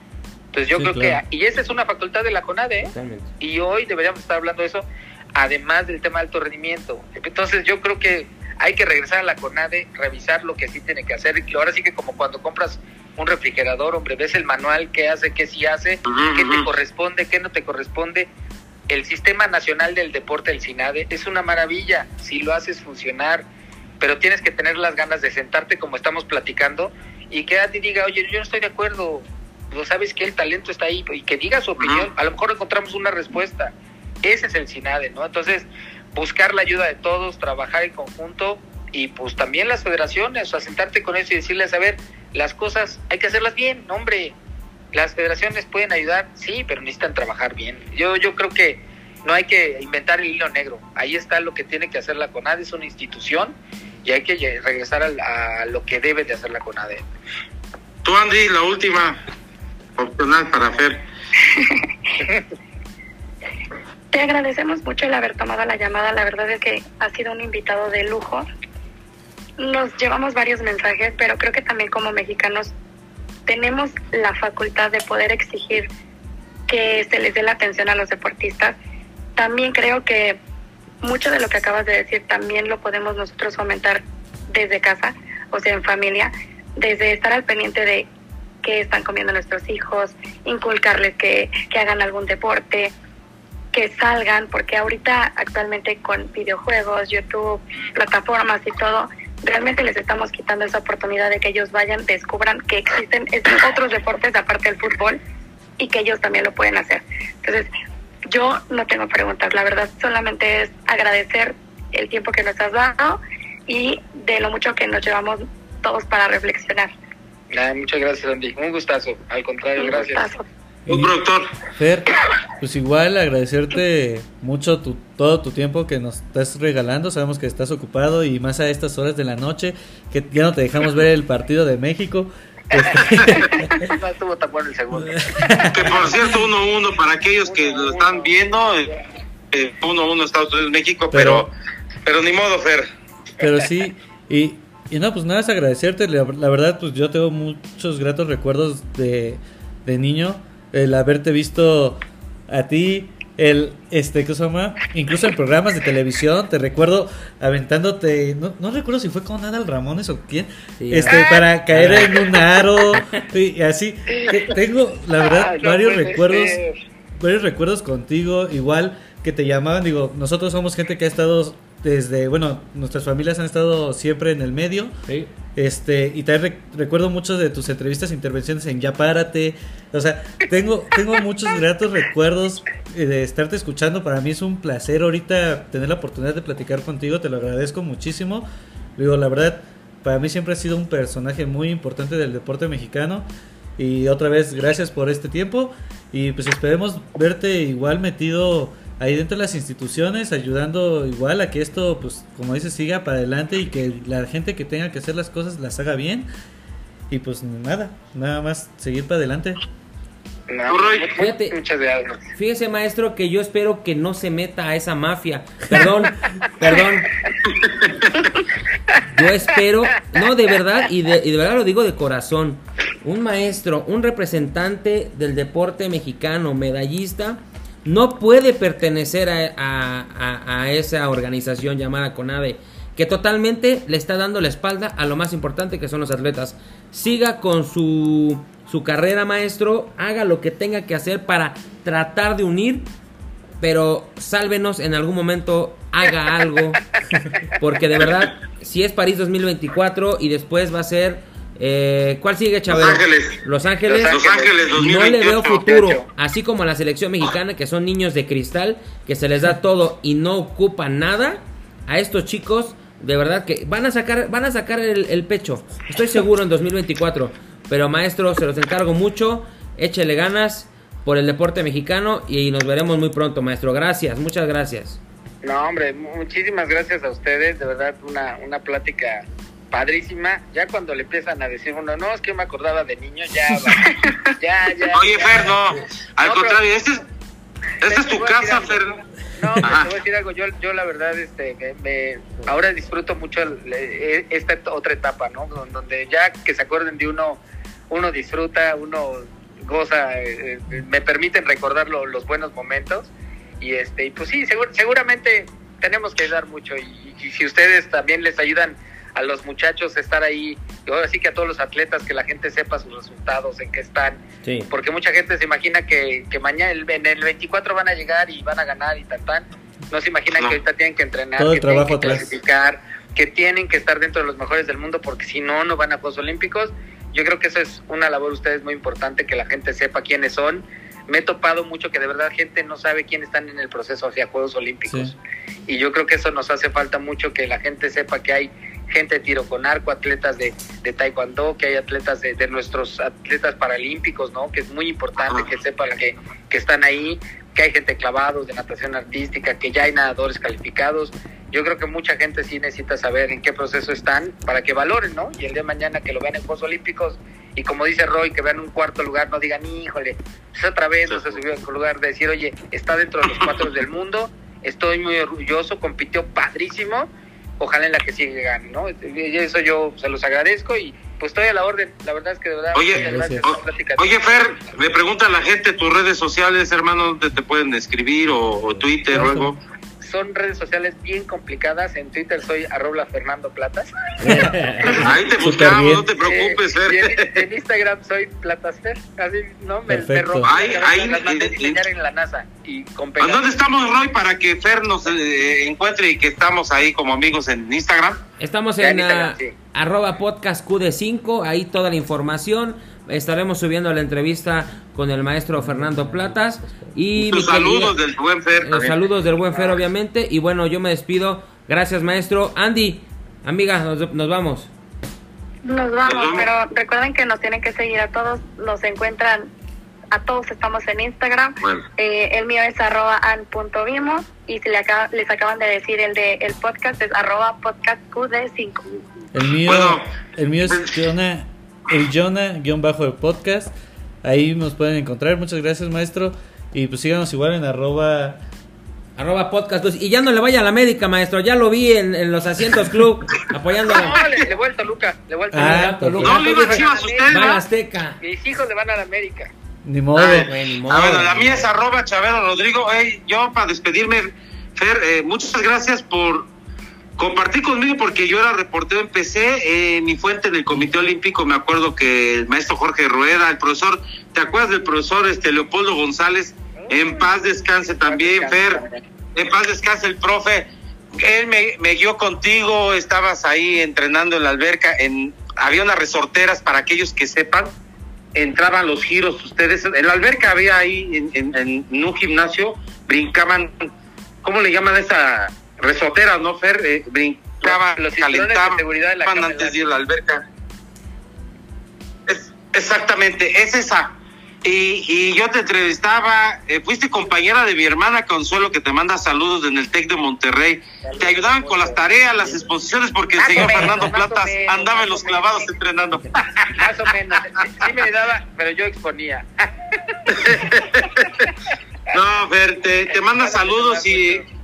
Entonces yo sí, creo claro. que, y esa es una facultad de la CONADE, ¿eh? y hoy deberíamos estar hablando de eso, además del tema de alto rendimiento. Entonces yo creo que hay que regresar a la CONADE, revisar lo que sí tiene que hacer, y ahora sí que como cuando compras un refrigerador, hombre, ves el manual, qué hace, qué sí hace, uh -huh. qué te corresponde, qué no te corresponde. El Sistema Nacional del Deporte, el SINADE, es una maravilla si lo haces funcionar, pero tienes que tener las ganas de sentarte como estamos platicando y que a ti diga, oye, yo no estoy de acuerdo, pues sabes que el talento está ahí y que diga su opinión, a lo mejor encontramos una respuesta. Ese es el SINADE, ¿no? Entonces, buscar la ayuda de todos, trabajar en conjunto y pues también las federaciones, o sea, sentarte con eso y decirles, a ver, las cosas hay que hacerlas bien, hombre. Las federaciones pueden ayudar, sí, pero necesitan trabajar bien. Yo, yo creo que no hay que inventar el hilo negro. Ahí está lo que tiene que hacer la CONAD, es una institución y hay que regresar al- a, lo que debe de hacer la CONADE. Tú, Andy, la última opcional para Fer. (laughs) Te agradecemos mucho el haber tomado la llamada. La verdad es que ha sido un invitado de lujo. Nos llevamos varios mensajes, pero creo que también como mexicanos tenemos la facultad de poder exigir que se les dé la atención a los deportistas. También creo que mucho de lo que acabas de decir también lo podemos nosotros fomentar desde casa, o sea, en familia, desde estar al pendiente de qué están comiendo nuestros hijos, inculcarles que, que hagan algún deporte, que salgan, porque ahorita actualmente con videojuegos, YouTube, plataformas y todo, realmente les estamos quitando esa oportunidad de que ellos vayan, descubran que existen (laughs) otros deportes aparte del fútbol y que ellos también lo pueden hacer. Entonces, yo no tengo preguntas, la verdad solamente es agradecer el tiempo que nos has dado y de lo mucho que nos llevamos todos para reflexionar. Muchas gracias, Andy. Un gustazo. Al contrario, Un gracias. gustazo. Un productor. Fer, pues igual agradecerte mucho tu, todo tu tiempo que nos estás regalando. Sabemos que estás ocupado y más a estas horas de la noche que ya no te dejamos ver el partido de México. (laughs) Este, no estuvo tan bueno el segundo. Que por cierto, 1-1 para aquellos que lo están viendo. eh, eh, 1-1 Estados Unidos, México, pero, pero ni modo, Fer. pero sí, y, y no, pues nada, es agradecerte. La, la verdad, pues yo tengo muchos gratos recuerdos de, de niño. El haberte visto a ti, el, este, ¿qué se llama? Incluso en programas de televisión, te recuerdo aventándote, no, no recuerdo si fue con Adal Ramones o quién, Sí. este, para caer en un aro, (laughs) y así. Te- Tengo, la verdad, no varios recuerdos ser. varios recuerdos contigo, igual que te llamaban, digo, nosotros somos gente que ha estado desde, bueno, nuestras familias han estado siempre en el medio, Sí. este, y también rec- recuerdo muchos de tus entrevistas e intervenciones en Ya Párate, o sea, tengo, tengo muchos gratos recuerdos eh, de estarte escuchando, para mí es un placer ahorita tener la oportunidad de platicar contigo, te lo agradezco muchísimo, digo, la verdad, para mí siempre has sido un personaje muy importante del deporte mexicano, y otra vez, gracias por este tiempo. Y pues esperemos verte igual metido ahí dentro de las instituciones, ayudando igual a que esto, pues como dices, siga para adelante y que la gente que tenga que hacer las cosas las haga bien. Y pues nada, nada más seguir para adelante. No, Roy. mu- Fíjate. Muchas gracias. Fíjese, maestro, que yo espero que no se meta a esa mafia. Perdón, perdón. Yo espero, no, de verdad, y de, y de verdad lo digo de corazón. Un maestro, un representante del deporte mexicano, medallista, no puede pertenecer a, esa organización llamada CONADE, que totalmente le está dando la espalda a lo más importante que son los atletas. Siga con su, su carrera, maestro, haga lo que tenga que hacer para tratar de unir pero sálvenos en algún momento, haga algo, porque de verdad, si es París 2024 y después va a ser, eh, ¿cuál sigue, Chabelo? Los Ángeles. Los Ángeles. Los Ángeles No le veo 2028. futuro, así como a la selección mexicana, que son niños de cristal, que se les da todo y no ocupan nada, a estos chicos, de verdad que van a sacar, van a sacar el, el pecho, estoy seguro en 2024, pero maestro, se los encargo mucho, échele ganas por el deporte mexicano y nos veremos muy pronto, maestro. Gracias, muchas gracias. No, hombre, muchísimas gracias a ustedes. De verdad, una, una plática padrísima. Ya cuando le empiezan a decir uno, no, es que me acordaba de niño, ya, va. (laughs) ya, ya. Oye, ya. Fer, no. Al No, contrario, este es, esta es tu casa. Fer. No, pero te voy a decir algo. Yo, yo la verdad, este, me, me- ahora disfruto mucho el- eh, esta otra etapa, ¿no? Don- Donde ya que se acuerden de uno, uno disfruta, uno goza, eh, eh, me permiten recordar lo- los buenos momentos. Y este, y pues sí, segur- seguramente tenemos que ayudar mucho. Y, y si ustedes también les ayudan a los muchachos estar ahí, y ahora sí que a todos los atletas, que la gente sepa sus resultados, en qué están, Sí. porque mucha gente se imagina que, que mañana el- en el 24 van a llegar y van a ganar y tan tan. No se imaginan No. que ahorita tienen que entrenar, Todo el que tienen que atrás. clasificar, que tienen que estar dentro de los mejores del mundo porque si no, no van a Juegos Olímpicos. Yo creo que eso es una labor de ustedes muy importante, que la gente sepa quiénes son. Me he topado mucho que de verdad gente no sabe quiénes están en el proceso hacia Juegos Olímpicos. Y yo creo que eso nos hace falta mucho, que la gente sepa que hay gente de tiro con arco, atletas de, taekwondo, que hay atletas de, nuestros atletas paralímpicos, ¿no? Que es muy importante que sepan que, que están ahí, que hay gente clavados de natación artística, que ya hay nadadores calificados. yo creo que mucha gente sí necesita saber en qué proceso están para que valoren, ¿no? Y el día de mañana que lo vean en Juegos Olímpicos y como dice Roy, que vean un cuarto lugar, no digan, híjole, pues otra vez no se subió al lugar, de decir, oye, está dentro de los cuatro del mundo, estoy muy orgulloso, compitió padrísimo, ojalá en la que sigue gane, ¿no? Y eso yo se los agradezco y pues estoy a la orden, la verdad es que de verdad, Oye, gracias o-. Oye, Fer, me pregunta la gente tus redes sociales, hermano, ¿dónde te pueden escribir o, o Twitter o algo? Son redes sociales bien complicadas, en Twitter soy arroba Fernando Platas. (laughs) Ahí te buscamos, no te preocupes, Eh, en, en Instagram soy Platasfer, así, ¿no? Me, me robó, Ahí- las ahí- mandé a eh, diseñar en la NASA y con ¿A. ¿Dónde estamos, Roy, para que Fer nos eh, encuentre y que estamos ahí como amigos en Instagram? Estamos en en Instagram, ah, sí. arroba podcast QD5, ahí toda la información. Estaremos subiendo la entrevista con el maestro Fernando Platas. Y querida- saludos del buen Fer. Los también. saludos del buen Fer, obviamente. Y bueno, yo me despido. Gracias, maestro. Andy, amiga, nos, nos vamos. Nos vamos, pero recuerden que nos tienen que seguir a todos, nos encuentran, a todos estamos en Instagram. Bueno. Eh, el mío es arroba an.vimos y si le acaba- les acaban de decir el de el podcast es arroba podcastqd5. El mío, Bueno. el mío es Jonah, el Jonah guion bajo el podcast. Ahí nos pueden encontrar. Muchas gracias, maestro. Y pues síganos igual en arroba. Arroba podcast. Y ya no le vaya a la América, maestro. Ya lo vi en, en los asientos club apoyando No, le, le voy al Toluca, le voy al Ah, Toluca. perfecto. No le iba a Chivas usted, Va a. Azteca. Mis hijos le van a la América. Ni modo. Ay, güey, ni ah, modo. bueno, la mía es arroba Chavero Rodrigo. Yo para despedirme, Fer, eh, muchas gracias por compartir conmigo porque yo era reportero, empecé en mi fuente en el Comité Olímpico, me acuerdo que el maestro Jorge Rueda, el profesor, ¿te acuerdas del profesor este Leopoldo González? En paz descanse también, Fer, en paz descanse el profe. Él me, me guió contigo, estabas ahí entrenando en la alberca, había unas resorteras para aquellos que sepan, entraban los giros ustedes. En la alberca había ahí, en, en- en un gimnasio, brincaban, ¿cómo le llaman a esa resortera, no, Fer? Eh, brincaban, Los cinturones de calentaban seguridad de la cama antes de ir a la alberca. Es- exactamente, es esa. Y, y yo te entrevistaba, eh, fuiste compañera de mi hermana Consuelo, que te manda saludos en el TEC de Monterrey. Te ayudaban con las tareas, las exposiciones, porque el señor menos, Fernando Platas menos, andaba en los menos. clavados entrenando. (laughs) Más o menos. Sí, sí me daba, pero yo exponía. (laughs) No, Fer, te, te manda saludos y (laughs)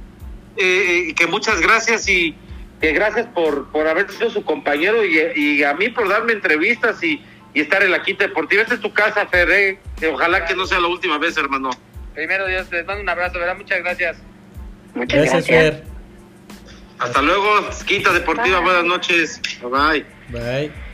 eh, eh, que muchas gracias y que gracias por, por haber sido su compañero y, y a mí por darme entrevistas y, y estar en la quinta deportiva. Esta es tu casa, Fer, eh, ojalá que no sea la última vez, hermano. Primero Dios, les mando un abrazo, ¿verdad? Muchas gracias. Muchas Gracias, gracias. Fer. Hasta luego, quinta deportiva, Bye. buenas noches. Bye. Bye.